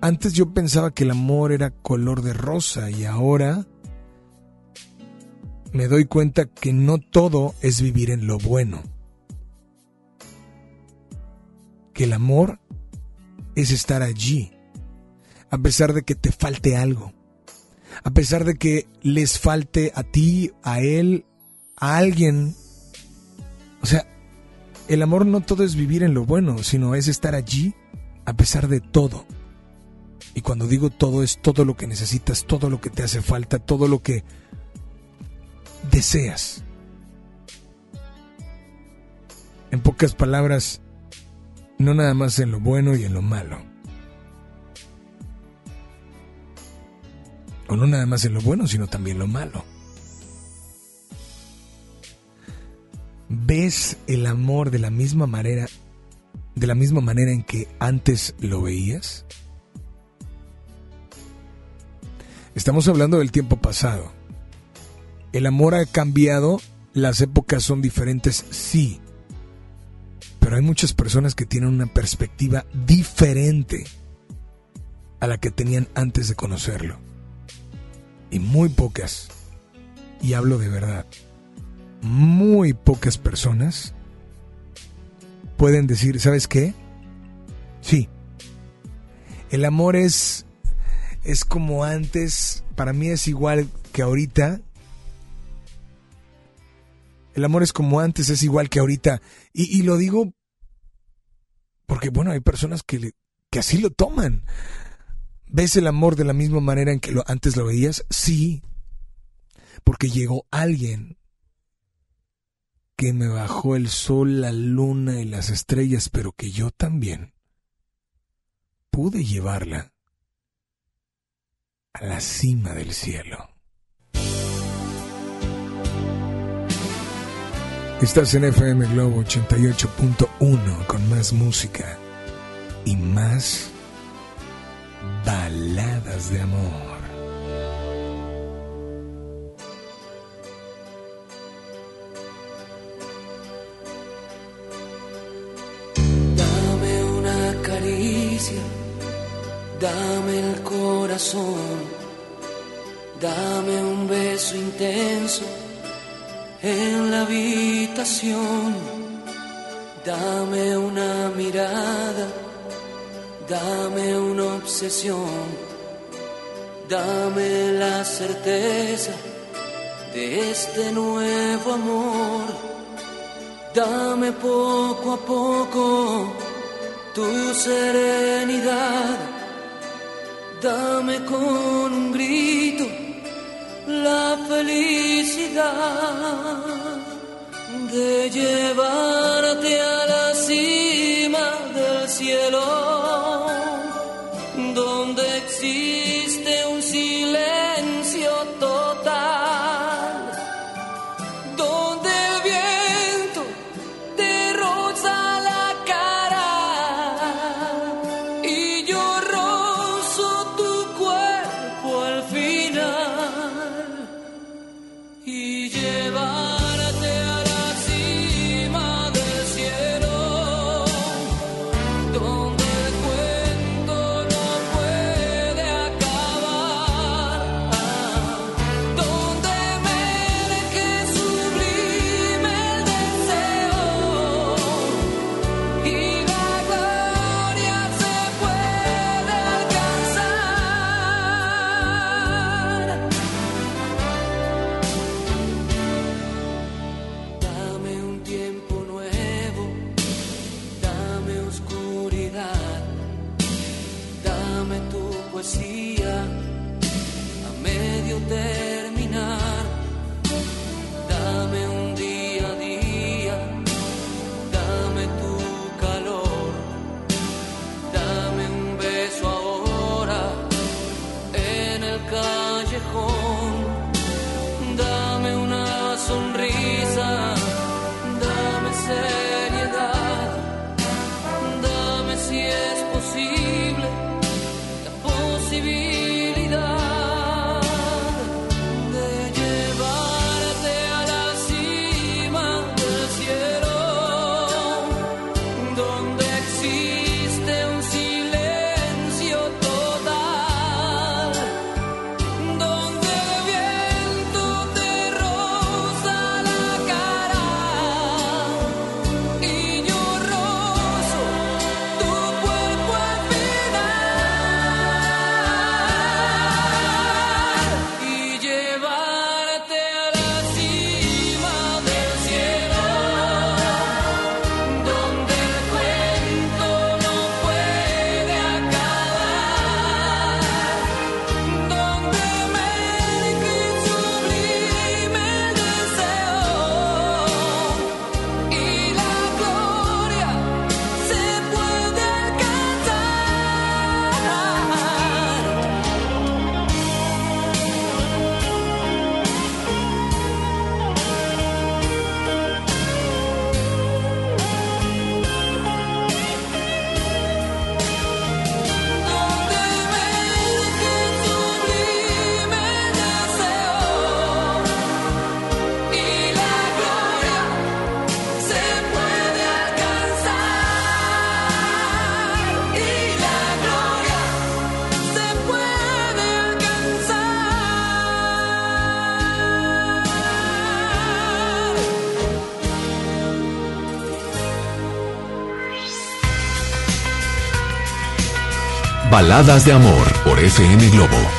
antes yo pensaba que el amor era color de rosa y ahora me doy cuenta que no todo es vivir en lo bueno. Que el amor es estar allí, a pesar de que te falte algo, a pesar de que les falte a ti, a él, a alguien. O sea, el amor no todo es vivir en lo bueno, sino es estar allí a pesar de todo. Y cuando digo todo es todo lo que necesitas, todo lo que te hace falta, todo lo que deseas. En pocas palabras, no nada más en lo bueno y en lo malo. O no nada más en lo bueno, sino también lo malo. ¿Ves el amor de la misma manera de la misma manera en que antes lo veías? Estamos hablando del tiempo pasado. El amor ha cambiado, las épocas son diferentes, sí. Pero hay muchas personas que tienen una perspectiva diferente a la que tenían antes de conocerlo. Y muy pocas, y hablo de verdad, muy pocas personas pueden decir, ¿sabes qué? Sí. El amor es es como antes, para mí es igual que ahorita. El amor es como antes, es igual que ahorita. Y, y lo digo porque, bueno, hay personas que, que así lo toman. ¿Ves el amor de la misma manera en que lo, antes lo veías? Sí. Porque llegó alguien que me bajó el sol, la luna y las estrellas, pero que yo también pude llevarla a la cima del cielo. Estás en FM Globo 88.1 con más música y más baladas de amor. Dame una caricia, dame el corazón, dame un beso intenso en dame una mirada, dame una obsesión, dame la certeza de este nuevo amor, dame poco a poco tu serenidad, dame con un grito la felicidad de llevarte a la cima del cielo, Baladas de amor por FM Globo.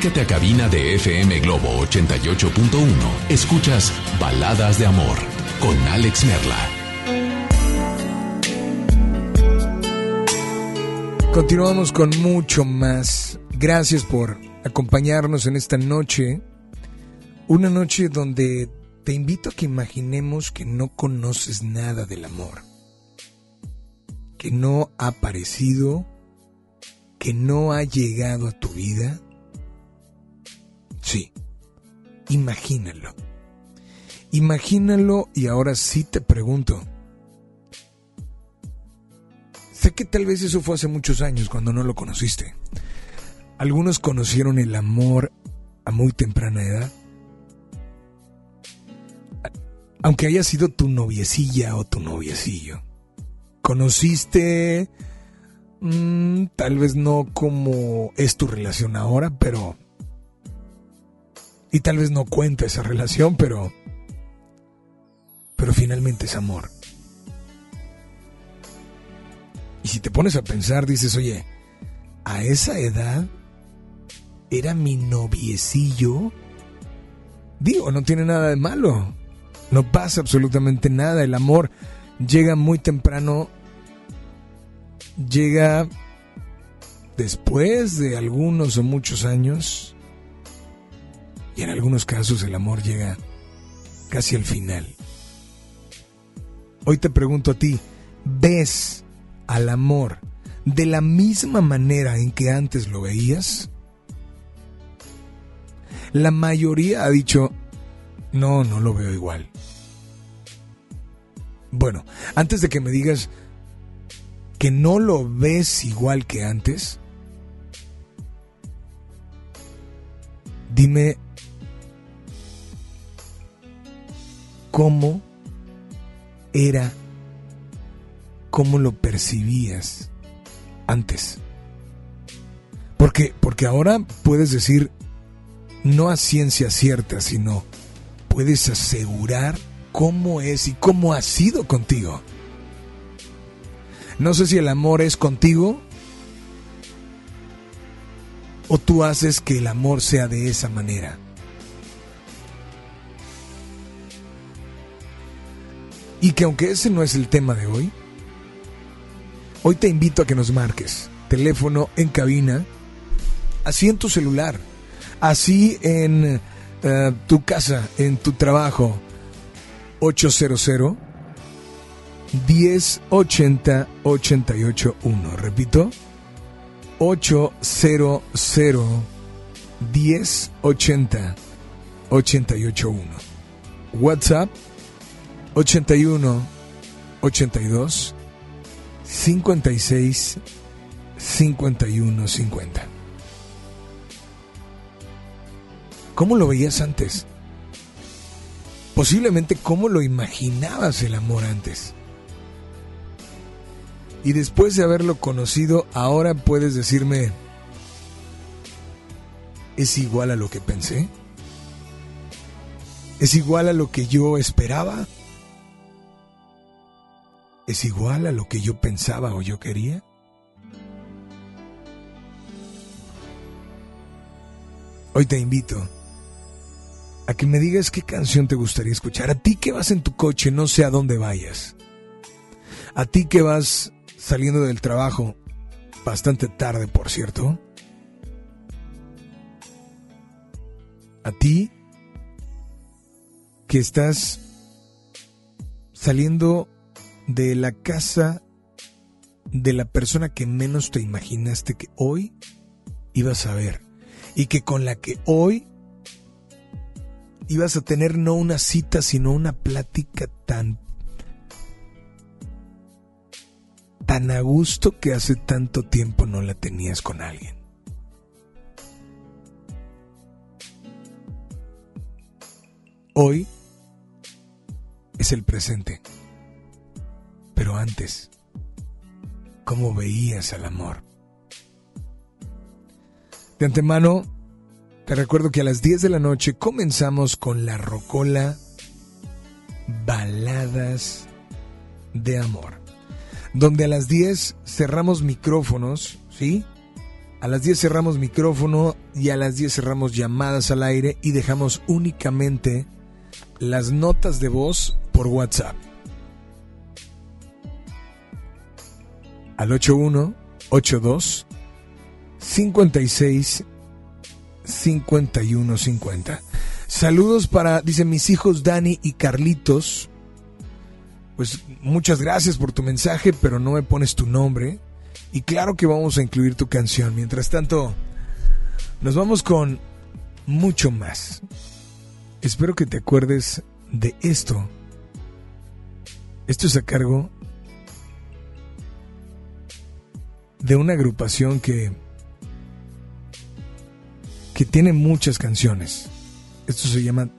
Comunícate a cabina de FM Globo 88.1. Escuchas Baladas de Amor con Alex Merla. Continuamos con mucho más. Gracias por acompañarnos en esta noche. Una noche donde te invito a que imaginemos que no conoces nada del amor. Que no ha aparecido, que no ha llegado a tu vida. Sí, imagínalo. Imagínalo y ahora sí te pregunto. Sé que tal vez eso fue hace muchos años cuando no lo conociste. Algunos conocieron el amor a muy temprana edad. Aunque haya sido tu noviecilla o tu noviecillo. Conociste, mm, tal vez no como es tu relación ahora, pero... Y tal vez no cuenta esa relación, pero... Pero finalmente es amor. Y si te pones a pensar, dices, oye, a esa edad era mi noviecillo. Digo, no tiene nada de malo. No pasa absolutamente nada. El amor llega muy temprano. Llega después de algunos o muchos años. Y en algunos casos el amor llega casi al final. Hoy te pregunto a ti, ¿ves al amor de la misma manera en que antes lo veías? La mayoría ha dicho, no, no lo veo igual. Bueno, antes de que me digas que no lo ves igual que antes, dime cómo era, cómo lo percibías antes. Porque, porque ahora puedes decir, no a ciencia cierta, sino puedes asegurar cómo es y cómo ha sido contigo. No sé si el amor es contigo o tú haces que el amor sea de esa manera. Y que aunque ese no es el tema de hoy, hoy te invito a que nos marques. Teléfono en cabina, así en tu celular, así en eh, tu casa, en tu trabajo. 800 1080 881. Repito, 800 1080 881. WhatsApp 81 82 56 51 50. ¿Cómo lo veías antes? Posiblemente cómo lo imaginabas el amor antes. Y después de haberlo conocido, ahora puedes decirme, ¿es igual a lo que pensé? ¿Es igual a lo que yo esperaba? ¿Es igual a lo que yo pensaba o yo quería? Hoy te invito a que me digas qué canción te gustaría escuchar. A ti que vas en tu coche, no sé a dónde vayas. A ti que vas saliendo del trabajo, bastante tarde, por cierto. A ti que estás saliendo de la casa de la persona que menos te imaginaste que hoy ibas a ver y que con la que hoy ibas a tener no una cita, sino una plática tan tan a gusto que hace tanto tiempo no la tenías con alguien. Hoy es el presente, pero antes, ¿cómo veías al amor? De antemano, te recuerdo que a las 10 de la noche comenzamos con la Rocola Baladas de Amor. Donde a las 10 cerramos micrófonos, ¿sí? A las 10 cerramos micrófono y a las 10 cerramos llamadas al aire y dejamos únicamente las notas de voz por WhatsApp. Al 8182 56 51 50. Saludos para, dicen mis hijos Dani y Carlitos. Pues muchas gracias por tu mensaje, pero no me pones tu nombre. Y claro que vamos a incluir tu canción. Mientras tanto, nos vamos con mucho más. Espero que te acuerdes de esto. Esto es a cargo de una agrupación que que tiene muchas canciones. Esto se llama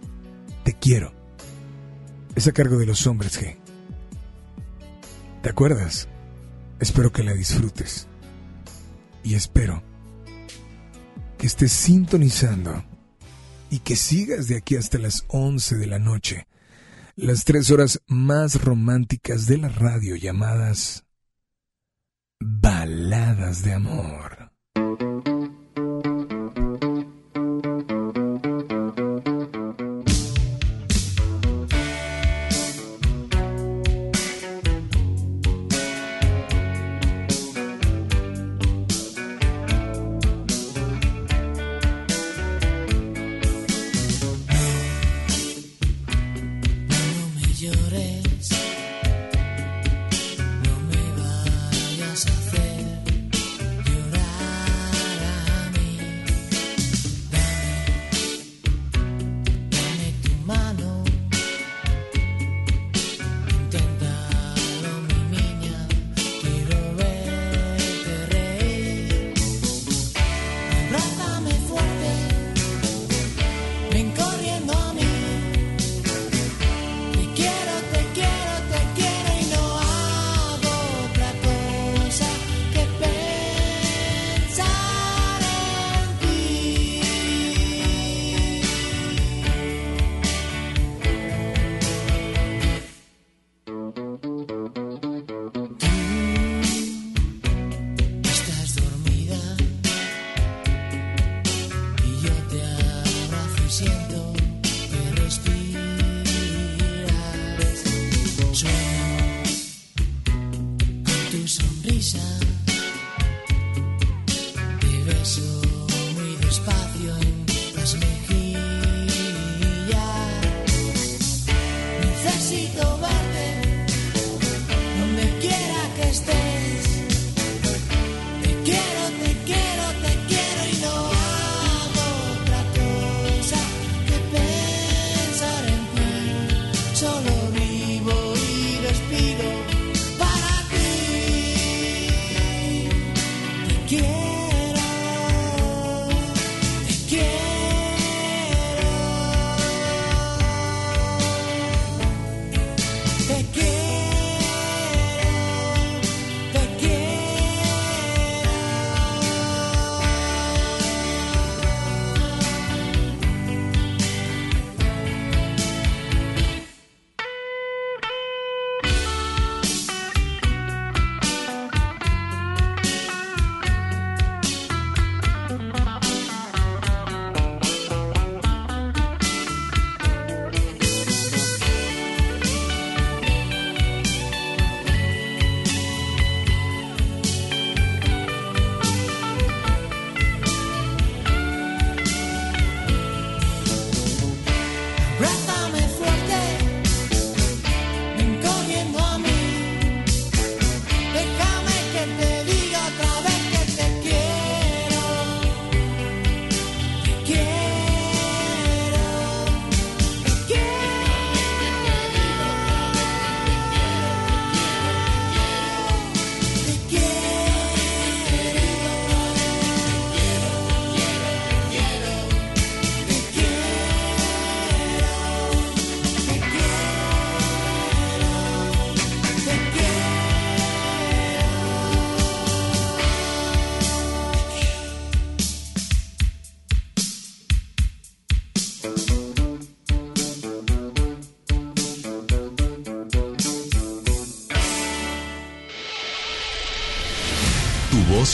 Te quiero. Es a cargo de los hombres G. ¿Te acuerdas? Espero que la disfrutes. Y espero que estés sintonizando y que sigas de aquí hasta las 11 de la noche. Las tres horas más románticas de la radio llamadas Baladas de Amor.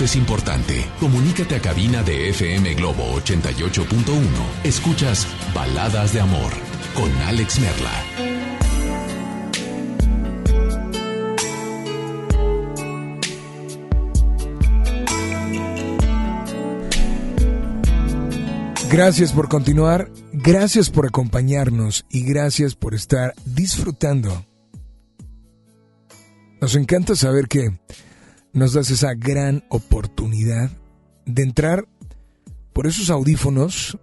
Es importante. Comunícate a cabina de FM Globo 88.1. Escuchas Baladas de Amor con Alex Merla. Gracias por continuar, gracias por acompañarnos y gracias por estar disfrutando. Nos encanta saber que nos das esa gran oportunidad de entrar por esos audífonos,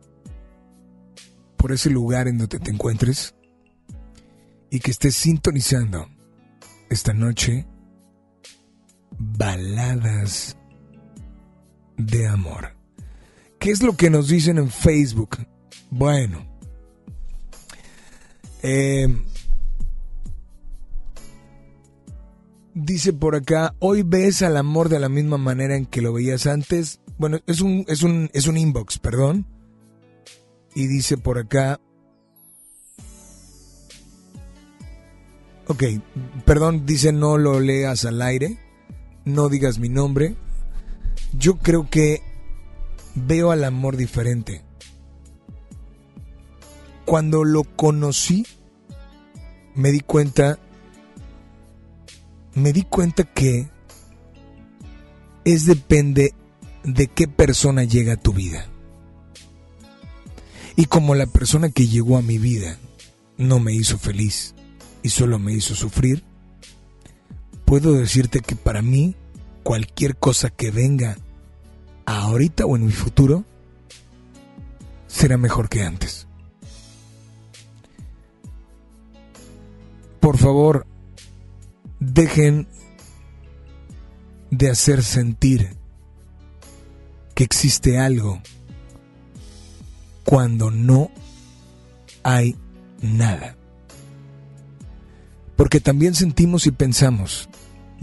por ese lugar en donde te encuentres y que estés sintonizando esta noche baladas de amor. ¿Qué es lo que nos dicen en Facebook? Bueno, eh, dice por acá, hoy ves al amor de la misma manera en que lo veías antes. Bueno, es un, es un, es un inbox, perdón. Y dice por acá, ok, perdón, dice no lo leas al aire, no digas mi nombre. Yo creo que veo al amor diferente. Cuando lo conocí, me di cuenta, me di cuenta que es depende de qué persona llega a tu vida. Y como la persona que llegó a mi vida no me hizo feliz y solo me hizo sufrir, puedo decirte que para mí cualquier cosa que venga ahorita o en mi futuro será mejor que antes. Por favor, dejen de hacer sentir que existe algo cuando no hay nada. Porque también sentimos y pensamos,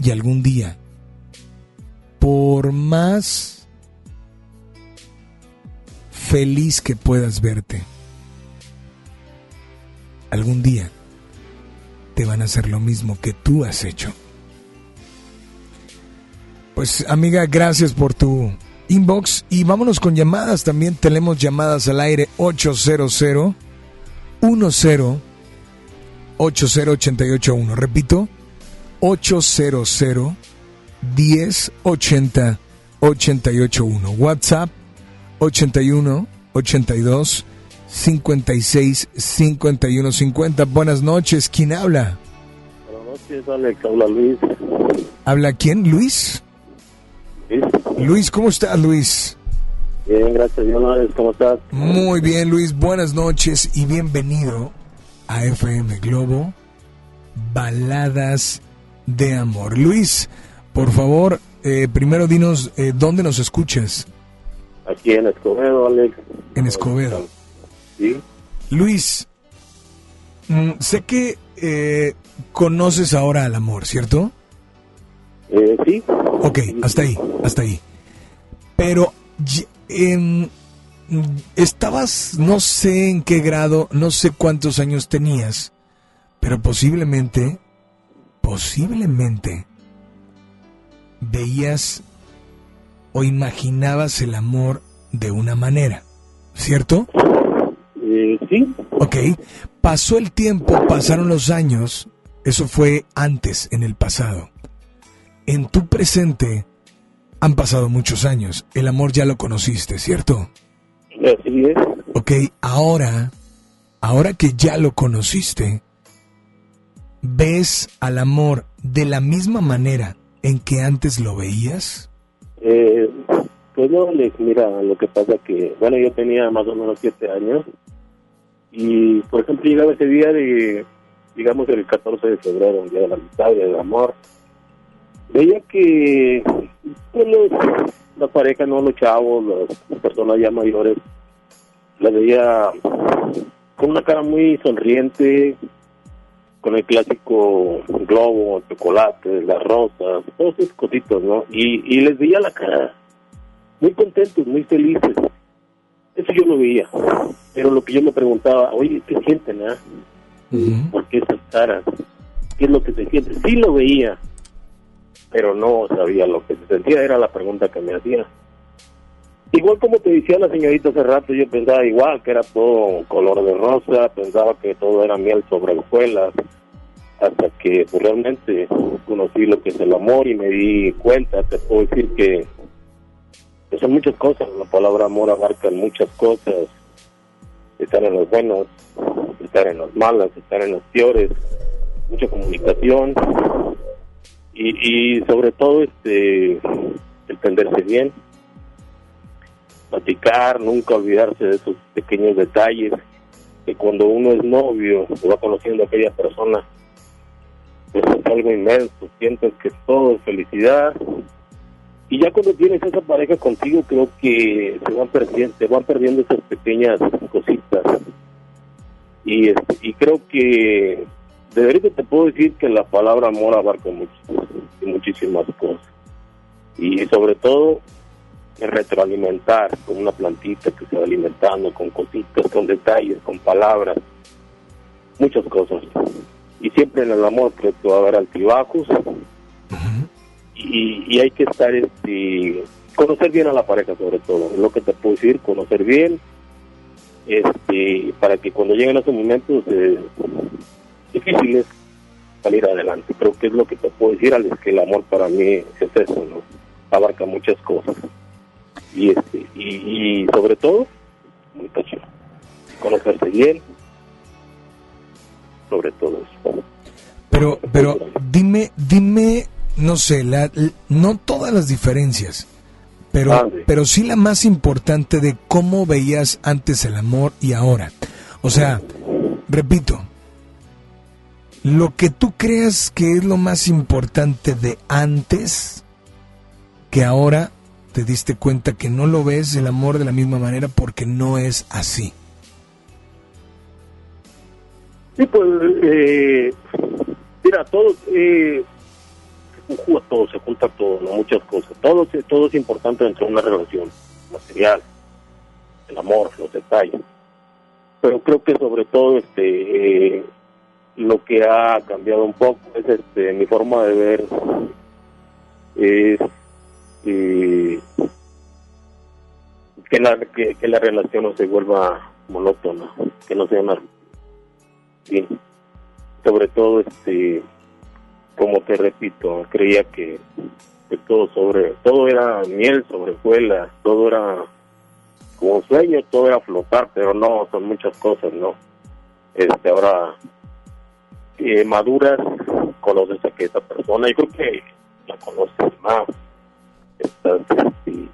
y algún día, por más feliz que puedas verte, algún día te van a hacer lo mismo que tú has hecho. Pues amiga, gracias por tu inbox y vámonos con llamadas. También tenemos llamadas al aire 800 10 80881. Repito, 800 10 80 881. WhatsApp 81 82 56 51 50. Buenas noches, ¿quién habla? Buenas noches, Alex. Habla Luis. ¿Habla quién? ¿Luis? Luis. Luis, ¿cómo estás, Luis? Bien, gracias. Alex, ¿cómo estás? Muy bien, Luis. Buenas noches y bienvenido a FM Globo Baladas de Amor. Luis, por favor, eh, primero dinos eh, dónde nos escuchas. Aquí en Escobedo, Alex. En Escobedo. Sí. Luis, mm, sé que eh, conoces ahora al amor, ¿cierto? Eh, sí. Ok, hasta ahí, hasta ahí. Pero em, estabas, no sé en qué grado, no sé cuántos años tenías, pero posiblemente, posiblemente, veías o imaginabas el amor de una manera, ¿cierto? Eh, sí. Ok, pasó el tiempo, pasaron los años, eso fue antes, en el pasado. En tu presente han pasado muchos años, el amor ya lo conociste, ¿cierto? Así es. Ok, ahora, ahora que ya lo conociste, ¿ves al amor de la misma manera en que antes lo veías? Eh, pues no, Alex, mira, lo que pasa que, bueno, yo tenía más o menos siete años y, por ejemplo, llegaba ese día de, digamos, el 14 de febrero, el día de la amistad, el del amor. Veía que pues, los, la pareja, no los chavos, las personas ya mayores, la veía con una cara muy sonriente, con el clásico globo, el chocolate, las rosas, todos esos cositos, ¿no? Y, y les veía la cara muy contentos, muy felices. Eso yo lo veía. Pero lo que yo me preguntaba, oye, ¿qué sienten, ah? ¿Por qué esas caras? ¿Qué es lo que se siente? Sí lo veía, pero no sabía lo que se sentía, era la pregunta que me hacía. Igual como te decía la señorita hace rato, yo pensaba igual, que era todo color de rosa, pensaba que todo era miel sobre hojuelas, hasta que pues, realmente conocí lo que es el amor y me di cuenta, te puedo decir que son muchas cosas, la palabra amor abarca muchas cosas, estar en los buenos, estar en las malas, estar en las peores, mucha comunicación y, y sobre todo este entenderse bien, platicar, nunca olvidarse de esos pequeños detalles, que cuando uno es novio o va conociendo a aquella persona, pues es algo inmenso, sientes que todo es felicidad. Y ya cuando tienes esa pareja contigo, creo que se van perdiendo, se van perdiendo esas pequeñas cositas. Y, este, y creo que de verdad te puedo decir que la palabra amor abarca y muchísimas cosas. Y sobre todo, retroalimentar con una plantita que se va alimentando, con cositas, con detalles, con palabras, muchas cosas. Y siempre en el amor creo que va a haber altibajos y, y hay que estar, este, conocer bien a la pareja sobre todo, es lo que te puedo decir, conocer bien, este, para que cuando lleguen esos momentos eh, difíciles salir adelante. Creo que es lo que te puedo decir, Alex, que el amor para mí es eso, ¿no? Abarca muchas cosas. Y este y, y sobre todo, comunicación. Conocerse bien, sobre todo eso. Pero, pero dime, dime, no sé, la, no todas las diferencias, pero, Ande. pero sí la más importante de cómo veías antes el amor y ahora. O sea, repito, lo que tú creas que es lo más importante de antes, que ahora te diste cuenta que no lo ves el amor de la misma manera porque no es así. Sí, pues, eh, mira, todo, eh, conjuga todo, se junta todo, ¿no? muchas cosas. Todo, todo es importante dentro de una relación material, el amor, los detalles. Pero creo que sobre todo, este, eh, lo que ha cambiado un poco es, este, mi forma de ver es eh, que la que, que la relación no se vuelva monótona, que no sea una sí. Sobre todo, este, como te repito, creía que, todo sobre, todo era miel sobre hojuelas, todo era como sueño, todo era flotar, pero no, son muchas cosas, ¿no? Este, ahora, eh, maduras, conoces a que esa persona, yo creo que la conoces más, estás, este,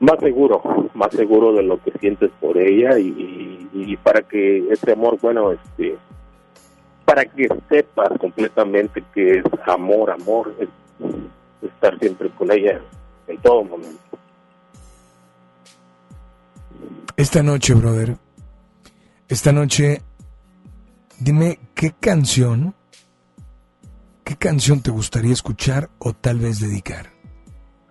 más seguro, más seguro de lo que sientes por ella y, y- y para que ese amor, bueno, este, para que sepas completamente que es amor, amor, es estar siempre con ella en todo momento. Esta noche, brother, esta noche, dime qué canción, qué canción te gustaría escuchar o tal vez dedicar.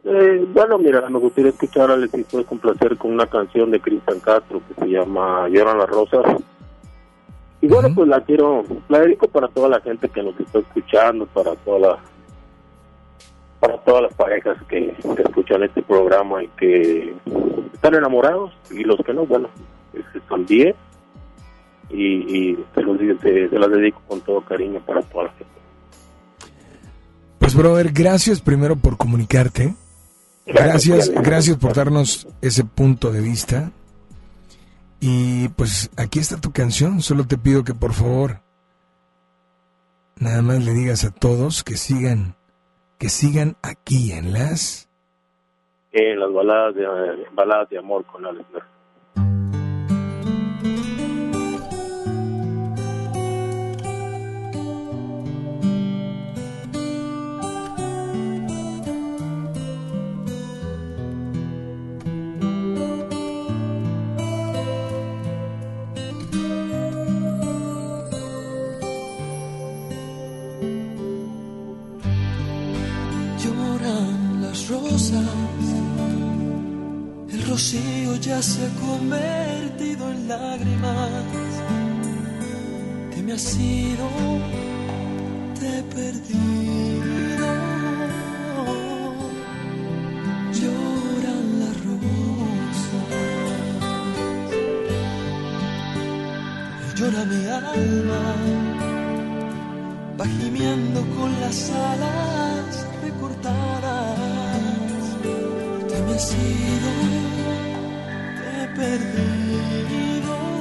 Eh, bueno, mira, me gustaría escuchar a Alex si puedes complacer con una canción de Cristian Castro que se llama Lloran las Rosas. Y bueno, pues la quiero, la dedico para toda la gente que nos está escuchando, para toda la, para todas las parejas que, que escuchan este programa y que están enamorados y los que no, bueno, también. Y, y se, los, se, se las dedico con todo cariño para toda la gente. Pues, brother, gracias primero por comunicarte. Gracias, gracias por darnos ese punto de vista. Y pues aquí está tu canción. Solo te pido que por favor nada más le digas a todos que sigan, que sigan aquí en las En las baladas de, baladas de amor con Alex. rosas, el rocío ya se ha convertido en lágrimas. Te me has ido, te he perdido. Lloran las rosas, y llora mi alma, va gimiendo con las alas recortadas te me has ido, te he perdido.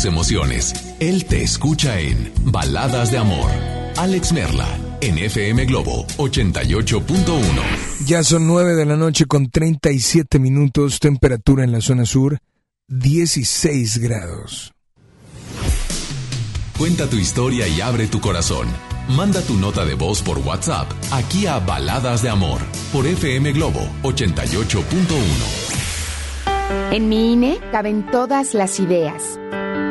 Tus emociones. Él te escucha en Baladas de Amor. Alex Merla, en FM Globo 88.1. Ya son 9 de la noche con 37 minutos, temperatura en la zona sur 16 grados. Cuenta tu historia y abre tu corazón. Manda tu nota de voz por WhatsApp aquí a Baladas de Amor por FM Globo 88.1. En mi INE caben todas las ideas,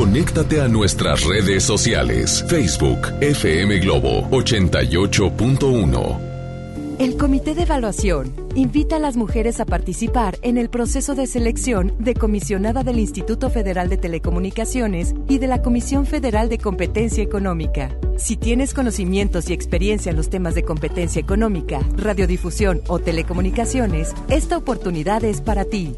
Conéctate a nuestras redes sociales. Facebook FM Globo 88.1. El Comité de Evaluación invita a las mujeres a participar en el proceso de selección de comisionada del Instituto Federal de Telecomunicaciones y de la Comisión Federal de Competencia Económica. Si tienes conocimientos y experiencia en los temas de competencia económica, radiodifusión o telecomunicaciones, esta oportunidad es para ti.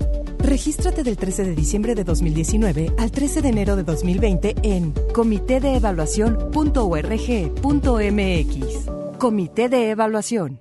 Regístrate del 13 de diciembre de 2019 al 13 de enero de 2020 en comitedeevaluación.org.mx. Comité de Evaluación.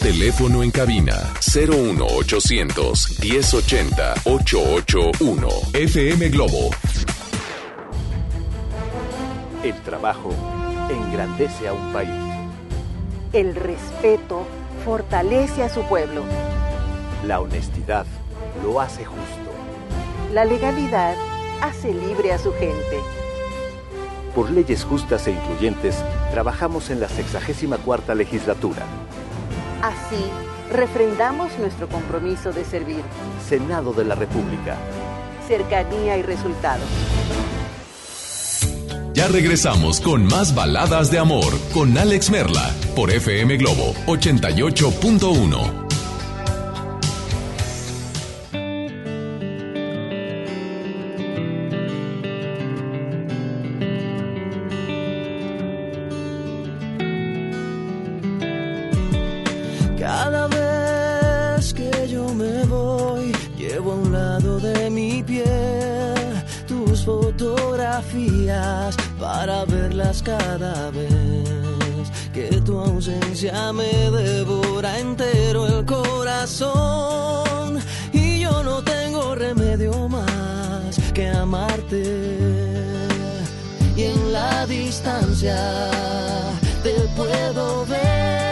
Teléfono en cabina 01800 1080 881 FM Globo. El trabajo engrandece a un país. El respeto fortalece a su pueblo. La honestidad lo hace justo. La legalidad hace libre a su gente. Por leyes justas e incluyentes, trabajamos en la 64 legislatura. Así, refrendamos nuestro compromiso de servir. Senado de la República. Cercanía y resultados. Ya regresamos con más baladas de amor con Alex Merla por FM Globo 88.1. Cada vez que yo me voy, llevo a un lado de mi piel tus fotografías para verlas cada vez que tu ausencia me devora entero el corazón. Y yo no tengo remedio más que amarte. Y en la distancia te puedo ver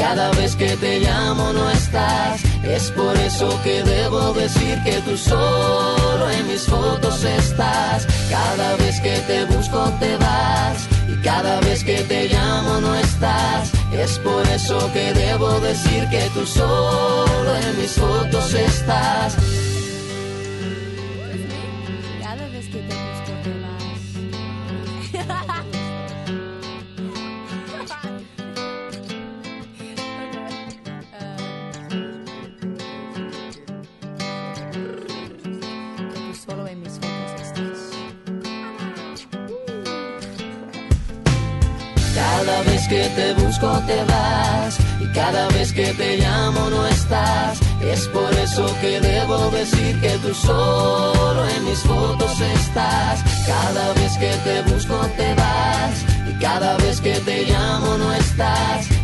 cada vez que te llamo no estás. Es por eso que debo decir que tú solo en mis fotos estás. Cada vez que te busco te vas y cada vez que te llamo no estás. Es por eso que debo decir que tú solo en mis fotos estás. Que te busco te vas y cada vez que te llamo no estás. Es por eso que debo decir que tú solo en mis fotos estás. Cada vez que te busco te vas y cada vez que te llamo no estás.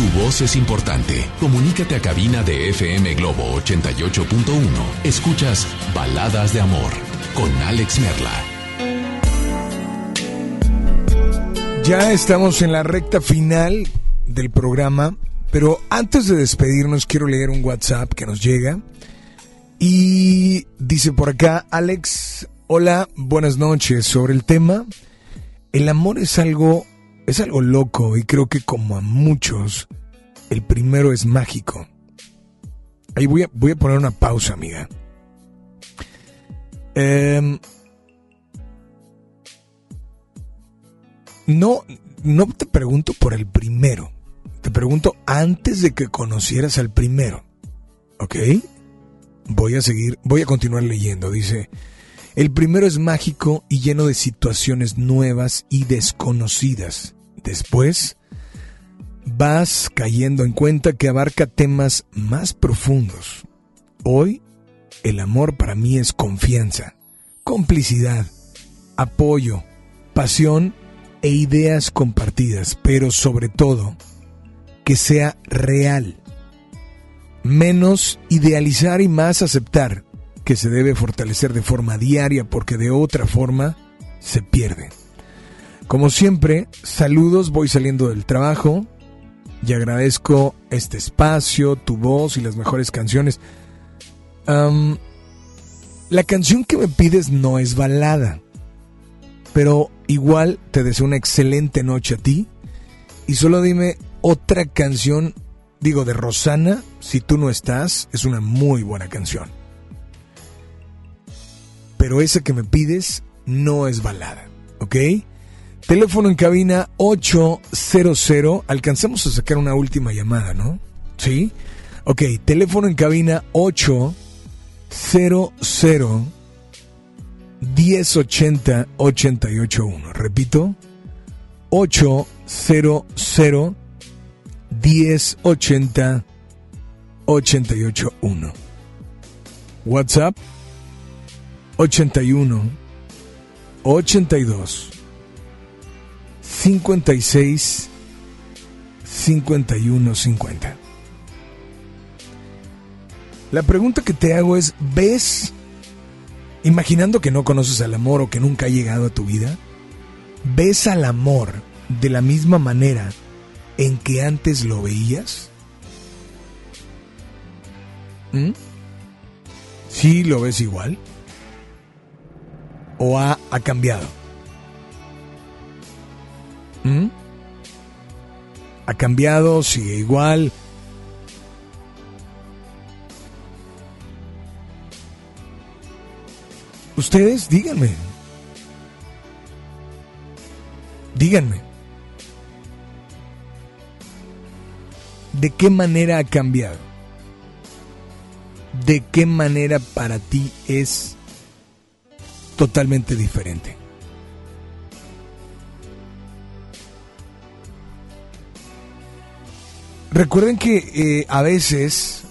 Tu voz es importante. Comunícate a cabina de FM Globo 88.1. Escuchas Baladas de Amor con Alex Merla. Ya estamos en la recta final del programa, pero antes de despedirnos quiero leer un WhatsApp que nos llega. Y dice por acá, Alex, hola, buenas noches. Sobre el tema, el amor es algo, es algo loco y creo que como a muchos, el primero es mágico. Ahí voy a, voy a poner una pausa, amiga. Em, no, no te pregunto por el primero. Te pregunto antes de que conocieras al primero. ¿Ok? Voy a seguir, voy a continuar leyendo. Dice, el primero es mágico y lleno de situaciones nuevas y desconocidas. Después, vas cayendo en cuenta que abarca temas más profundos. Hoy, el amor para mí es confianza, complicidad, apoyo, pasión e ideas compartidas, pero sobre todo, que sea real. Menos idealizar y más aceptar que se debe fortalecer de forma diaria porque de otra forma se pierde. Como siempre, saludos, voy saliendo del trabajo y agradezco este espacio, tu voz y las mejores canciones. La canción que me pides no es balada, pero igual te deseo una excelente noche a ti y solo dime otra canción, digo de Rosana, si tú no estás, es una muy buena canción. Pero esa que me pides no es balada, ¿ok? Teléfono en cabina 800. Alcanzamos a sacar una última llamada, ¿no? ¿Sí? Ok, teléfono en cabina 800 1080 881. Repito, 800 1080 881. WhatsApp 81 82 56 51 50. La pregunta que te hago es, ¿ves, imaginando que no conoces al amor o que nunca ha llegado a tu vida, ves al amor de la misma manera en que antes lo veías? ¿Mm? ¿Sí lo ves igual? ¿O ha, ha cambiado? ¿Mm? ¿Ha cambiado? ¿Sigue igual? Ustedes díganme. Díganme. ¿De qué manera ha cambiado? ¿De qué manera para ti es totalmente diferente? Recuerden que eh, a veces,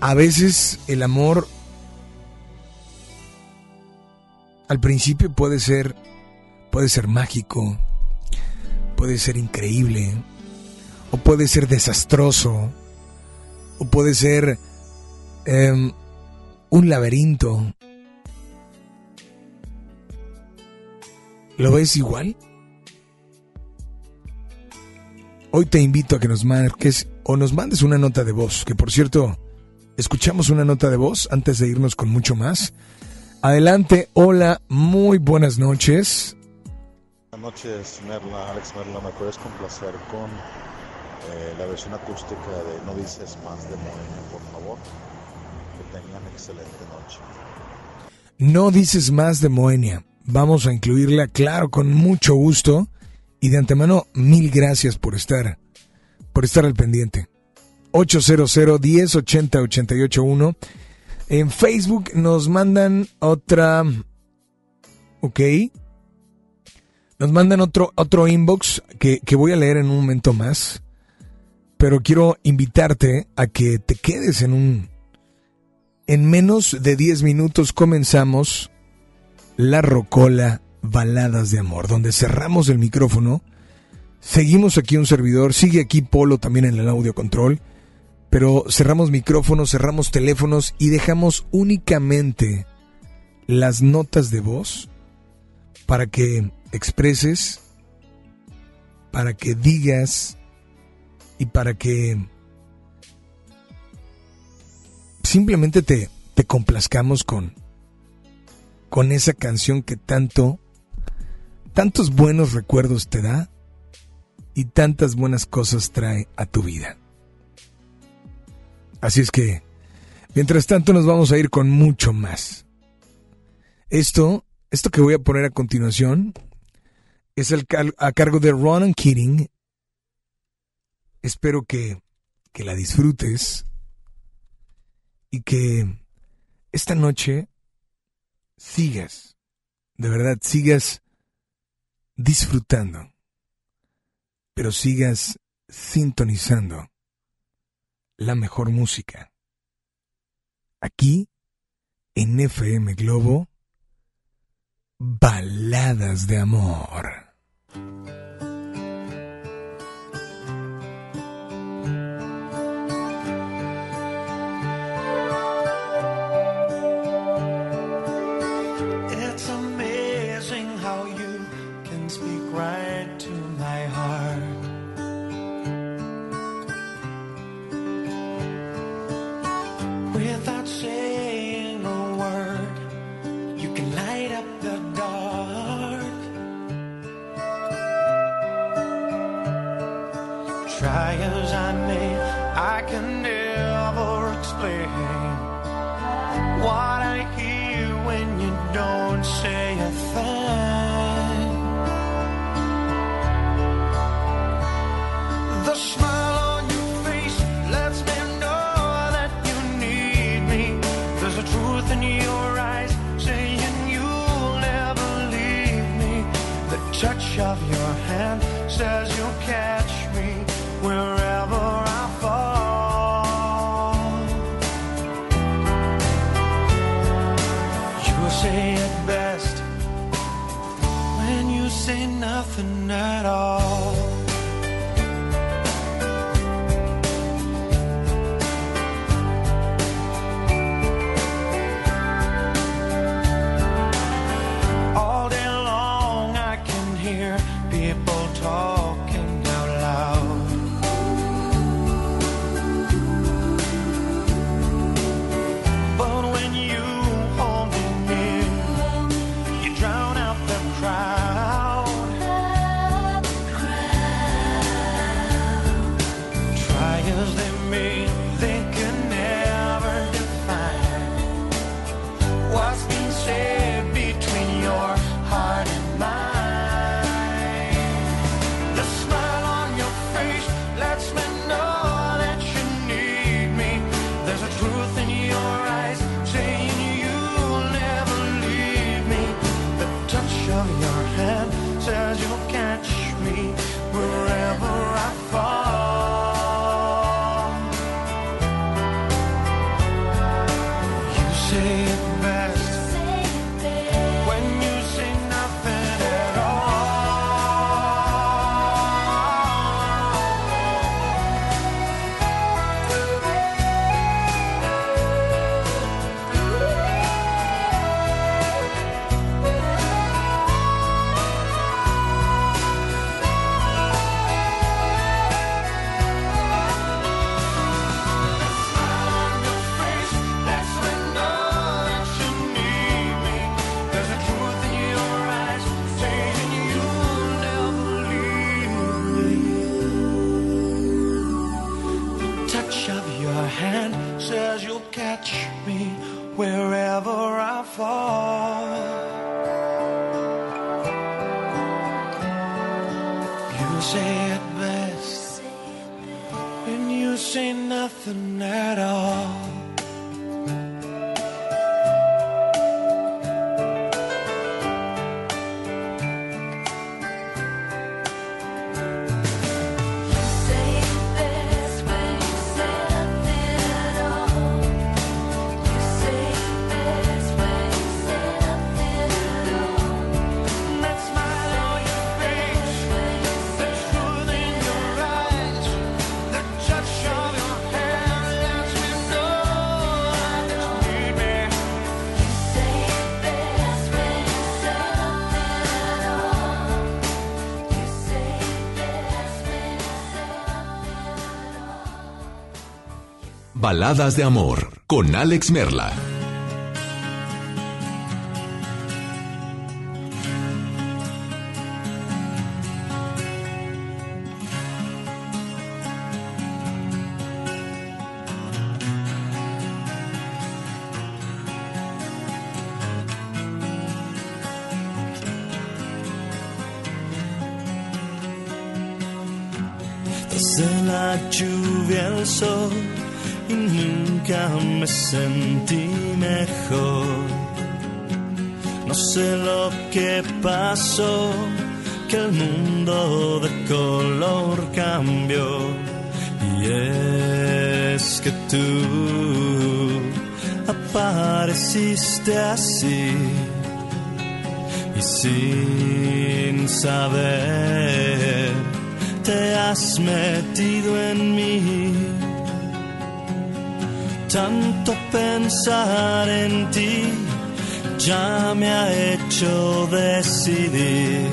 a veces el amor al principio puede ser, puede ser mágico, puede ser increíble, o puede ser desastroso, o puede ser em, un laberinto. ¿Lo ves igual? Hoy te invito a que nos marques o nos mandes una nota de voz, que por cierto, escuchamos una nota de voz antes de irnos con mucho más. Adelante, hola, muy buenas noches. Buenas noches, Merla, Alex Merla. ¿Me puedes complacer con eh, la versión acústica de No dices más de Moenia, por favor? Que tengan excelente noche. No dices más de Moenia. Vamos a incluirla, claro, con mucho gusto. Y de antemano, mil gracias por estar, por estar al pendiente. 800 1080 881 En Facebook nos mandan otra. Ok. Nos mandan otro, otro inbox que, que voy a leer en un momento más. Pero quiero invitarte a que te quedes en un. En menos de 10 minutos comenzamos la rocola Baladas de Amor, donde cerramos el micrófono. Seguimos aquí un servidor, sigue aquí Polo también en el audio control, pero cerramos micrófonos, cerramos teléfonos y dejamos únicamente las notas de voz para que expreses, para que digas y para que simplemente te, te complazcamos con, con esa canción que tanto tantos buenos recuerdos te da y tantas buenas cosas trae a tu vida. Así es que, mientras tanto nos vamos a ir con mucho más. Esto, esto que voy a poner a continuación, es el a cargo de Ronan Keating. Espero que, que la disfrutes y que esta noche sigas, de verdad, sigas disfrutando, pero sigas sintonizando la mejor música. Aquí, en FM Globo, baladas de amor. Baladas de amor con Alex Merla. Sin saber te has metido en mí. Tanto pensar en ti ya me ha hecho decidir.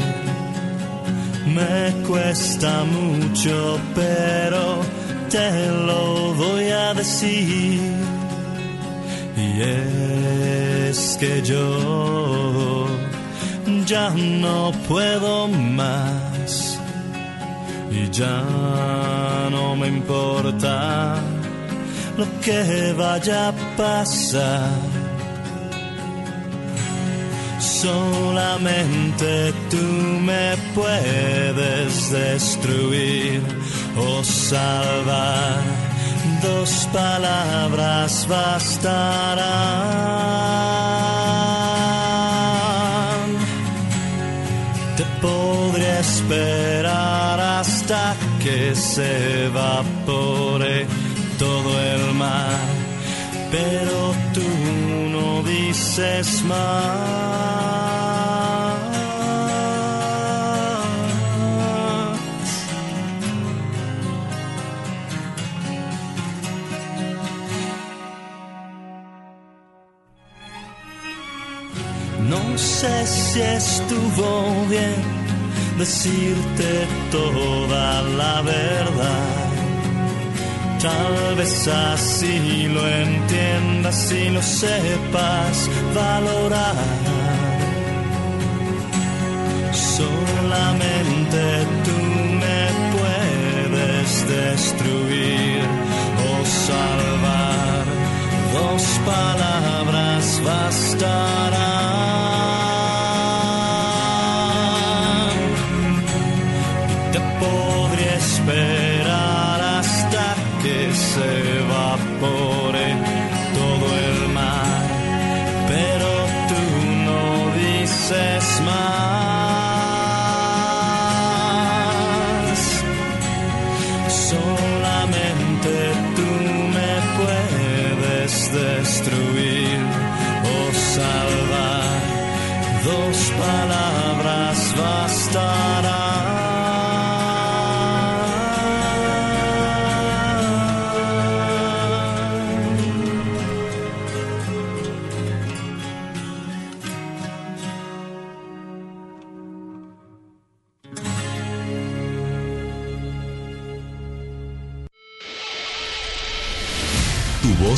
Me cuesta mucho, pero te lo voy a decir. Y es que yo ya no puedo más y ya no me importa lo que vaya a pasar. Solamente tú me puedes destruir o salvar. Dos palabras bastarán. Te podré esperar hasta que se evapore todo el mar, pero tú no dices más. Sé si estuvo bien decirte toda la verdad. Tal vez así lo entiendas y lo sepas valorar. Solamente tú me puedes destruir o salvar. Dos palabras bastarán.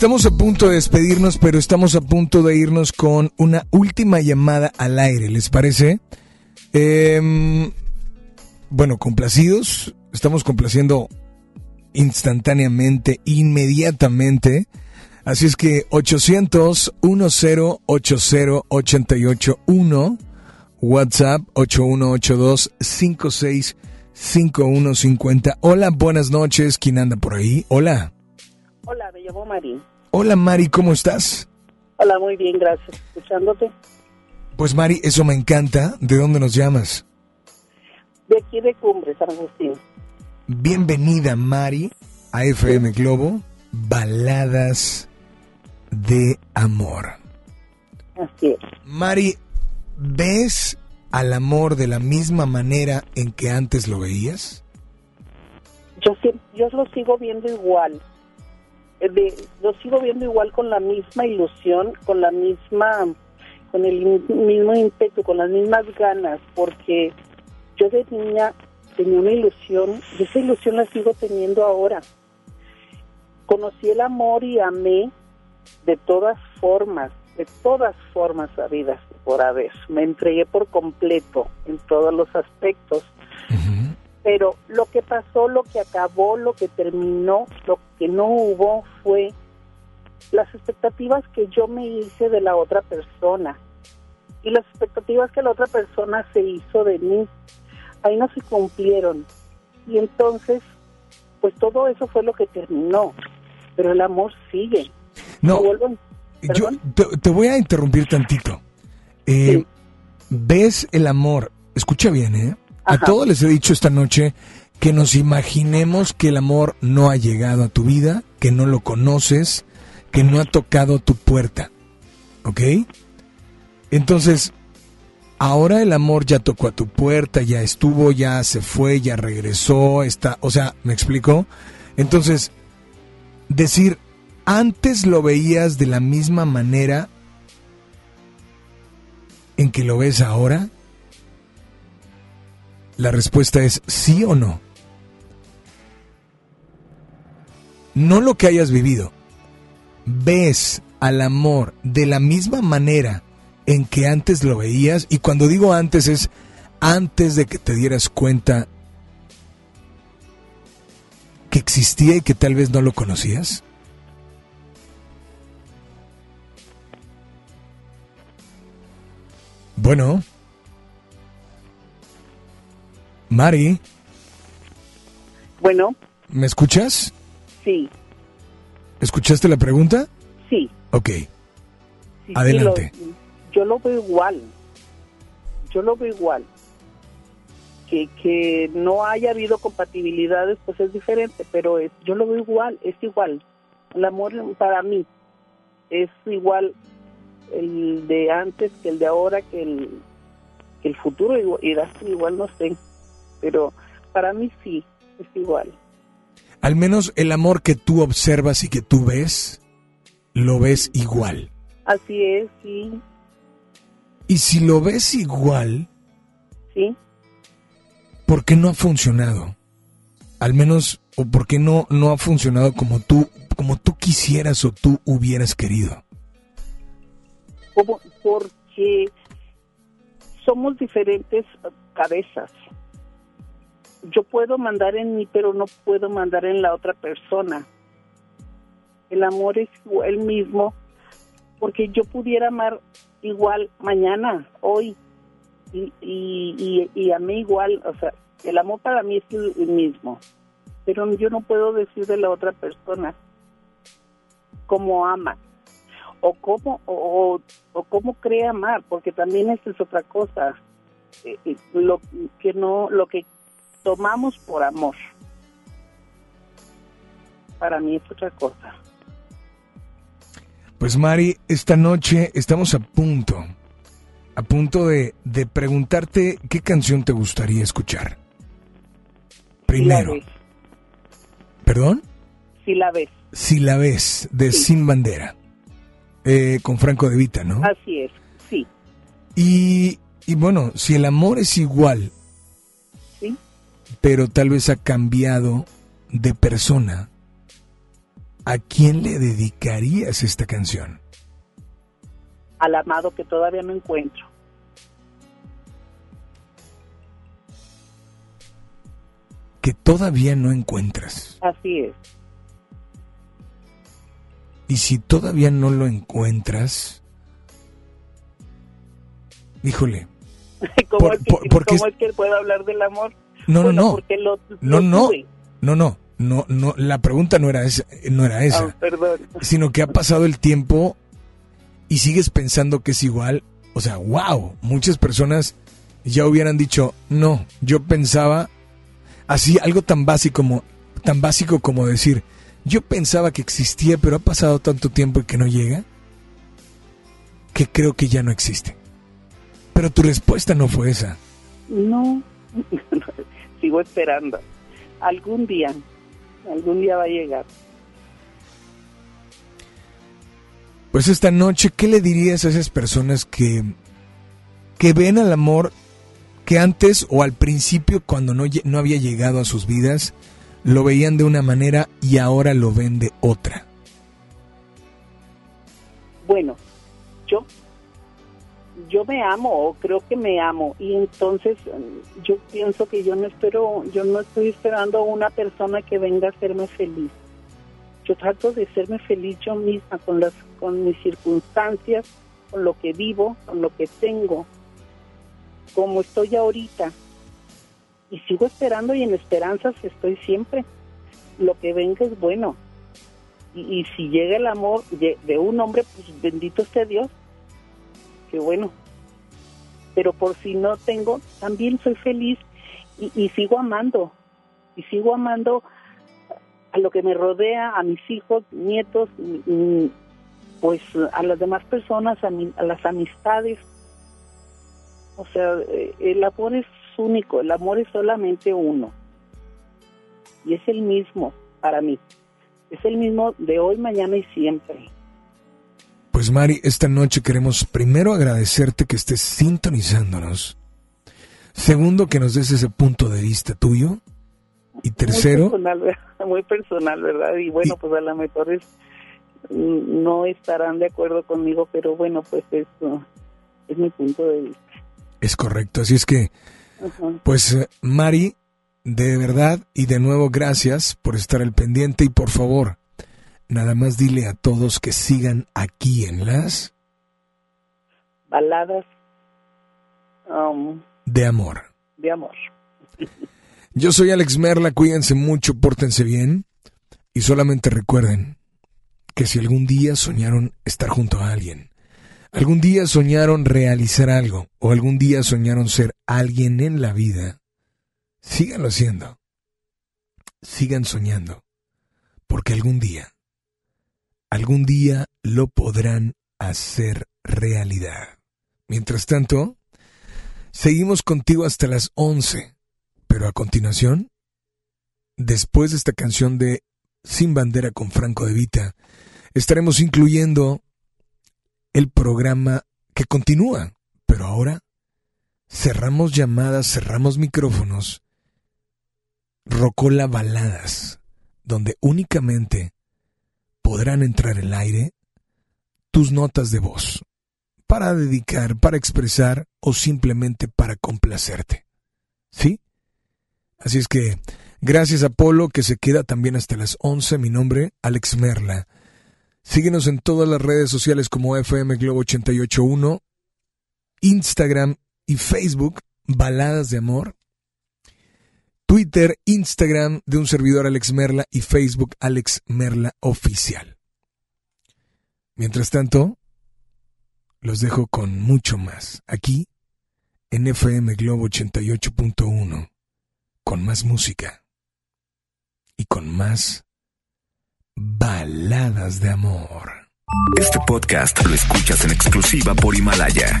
Estamos a punto de despedirnos, pero estamos a punto de irnos con una última llamada al aire, ¿les parece? Em, bueno, complacidos, estamos complaciendo instantáneamente, inmediatamente. Así es que 800 10 80 881 WhatsApp 8182 56 5150. Hola, buenas noches. ¿Quién anda por ahí? Hola. Hola, me llamo Mari. Hola Mari, ¿cómo estás? Hola, muy bien, gracias. Escuchándote. Pues Mari, eso me encanta. ¿De dónde nos llamas? De aquí de Cumbre, San Agustín. Bienvenida Mari a FM Globo, Baladas de Amor. Así es. Mari, ¿ves al amor de la misma manera en que antes lo veías? Yo, sí- yo lo sigo viendo igual. Eh, de- lo sigo viendo igual con la misma ilusión, con la misma, con el mismo ímpetu, con las mismas ganas, porque yo de niña tenía una ilusión y esa ilusión la sigo teniendo ahora. Conocí el amor y amé de todas formas, de todas formas habidas por haber. Me entregué por completo en todos los aspectos. Pero lo que pasó, lo que acabó, lo que terminó, lo que no hubo fue las expectativas que yo me hice de la otra persona y las expectativas que la otra persona se hizo de mí. Ahí no se cumplieron. Y entonces, pues todo eso fue lo que terminó. Pero el amor sigue. No, yo te, te voy a interrumpir tantito. Eh, ¿Ves el amor? Escucha bien, ¿eh? A todos les he dicho esta noche que nos imaginemos que el amor no ha llegado a tu vida, que no lo conoces, que no ha tocado tu puerta. ¿Ok? Entonces, ahora el amor ya tocó a tu puerta, ya estuvo, ya se fue, ya regresó, está, o sea, ¿me explico? Entonces, decir, antes lo veías de la misma manera en que lo ves ahora? La respuesta es sí o no. No lo que hayas vivido. ¿Ves al amor de la misma manera en que antes lo veías? Y cuando digo antes es antes de que te dieras cuenta que existía y que tal vez no lo conocías. Bueno. Mari, Bueno, ¿me escuchas? sí, ¿Escuchaste la pregunta? sí. Ok. sí, sí, Adelante. lo- yo lo veo igual. Yo lo veo igual. Que, que no haya habido compatibilidades, pues es diferente, pero es, yo lo veo igual, es igual. El amor para mí es igual el de antes que el de ahora, que el, que el futuro irá igual, no sé. Pero para mí sí, es igual. Al menos el amor que tú observas y que tú ves, lo ves igual. Así es, sí, Y si lo ves igual, sí. ¿por qué no ha funcionado? Al menos, o por qué no, no ha funcionado como tú, como tú quisieras o tú hubieras querido. Como- que somos diferentes cabezas. Yo puedo mandar en mí, pero no puedo mandar en la otra persona. El amor es el mismo, porque yo pudiera amar igual mañana, hoy, y, y, y, y amé igual, o sea, el amor para mí es el mismo, pero yo no puedo decir de la otra persona cómo ama o cómo o- o cómo cree amar, porque también esa es otra cosa, eh, eh, lo que no, lo que tomamos por amor, para mí es otra cosa. Pues Mari, esta noche estamos a punto, a punto de, de preguntarte qué canción te gustaría escuchar. Primero, Si ¿perdón? si la ves, Si la ves, de Sin Bandera, eh, con Franco de Vita, ¿no? así es, sí, Y, y bueno, si el amor es igual. Pero tal vez ha cambiado de persona, ¿a quién le dedicarías esta canción? al amado que todavía no encuentro. Que todavía no encuentras. Así es. Y si todavía no lo encuentras, híjole, ¿Cómo, Por- es, que, por- cómo es que puedo hablar del amor? No, Bueno, no, no, Porque lo, no, lo no, tuve. no, no, no, no, la pregunta no era esa, no era esa, Ah, perdón. sino que ha pasado el tiempo y sigues pensando que es igual, o sea, wow, muchas personas ya hubieran dicho, no, yo pensaba así algo tan básico como tan básico como decir, yo pensaba que existía, pero ha pasado tanto tiempo y que no llega, que creo que ya no existe. Pero tu respuesta no fue esa. No, sigo esperando. Algún día, algún día va a llegar. Pues esta noche, ¿qué le dirías a esas personas que, que ven al amor que antes o al principio, cuando no, no había llegado a sus vidas, lo veían de una manera y ahora lo ven de otra? Bueno, yo yo me amo o creo que me amo y entonces mm, yo pienso que yo no espero, yo no estoy esperando una persona que venga a hacerme feliz. Yo trato de serme feliz yo misma con las con mis circunstancias, con lo que vivo, con lo que tengo, como estoy ahorita. Y sigo esperando y en esperanzas estoy siempre. Lo que venga es bueno. Y, y si llega el amor de, de un hombre, pues bendito sea Dios. Qué bueno. Pero por si no tengo, también soy feliz y, sigo amando. Y sigo amando a lo que me rodea, a mis hijos, nietos, pues a las demás personas, a, mi- a las amistades. O sea, eh, el amor es único, el amor es solamente uno. Y es el mismo para mí. Es el mismo de hoy, mañana y siempre. Pues Mari, esta noche queremos primero agradecerte que estés sintonizándonos. Segundo, que nos des ese punto de vista tuyo. Y tercero, Muy personal, ¿verdad? muy personal, ¿verdad? Y bueno, pues a lo mejor es, mm, no estarán de acuerdo conmigo, pero bueno, pues es, es mi punto de vista. es correcto. Así es que, Ajá. pues eh, Mari, de verdad y de nuevo gracias por estar al pendiente y por favor, nada más dile a todos que sigan aquí en las Baladas um, de amor. de amor. Yo soy Alex Merla, cuídense mucho, pórtense bien y solamente recuerden que si algún día soñaron estar junto a alguien, algún día soñaron realizar algo o algún día soñaron ser alguien en la vida, síganlo haciendo. Sigan soñando, porque algún día, algún día lo podrán hacer realidad. Mientras tanto, seguimos contigo hasta las 11. Pero a continuación, después de esta canción de Sin Bandera con Franco de Vita, estaremos incluyendo el programa que continúa, pero ahora cerramos llamadas, cerramos micrófonos, Rocola Baladas, donde únicamente podrán entrar al aire tus notas de voz. para dedicar, para expresar o simplemente para complacerte. ¿Sí? Así es que, gracias a Polo, que se queda también hasta las 11. Mi nombre, Alex Merla. Síguenos en todas las redes sociales como FM Globo 881, Instagram y Facebook, Baladas de Amor. Twitter, Instagram de un servidor Alex Merla y Facebook Alex Merla Oficial. Mientras tanto, los dejo con mucho más aquí en FM Globo 88.1 con más música y con más baladas de amor. Este podcast lo escuchas en exclusiva por Himalaya.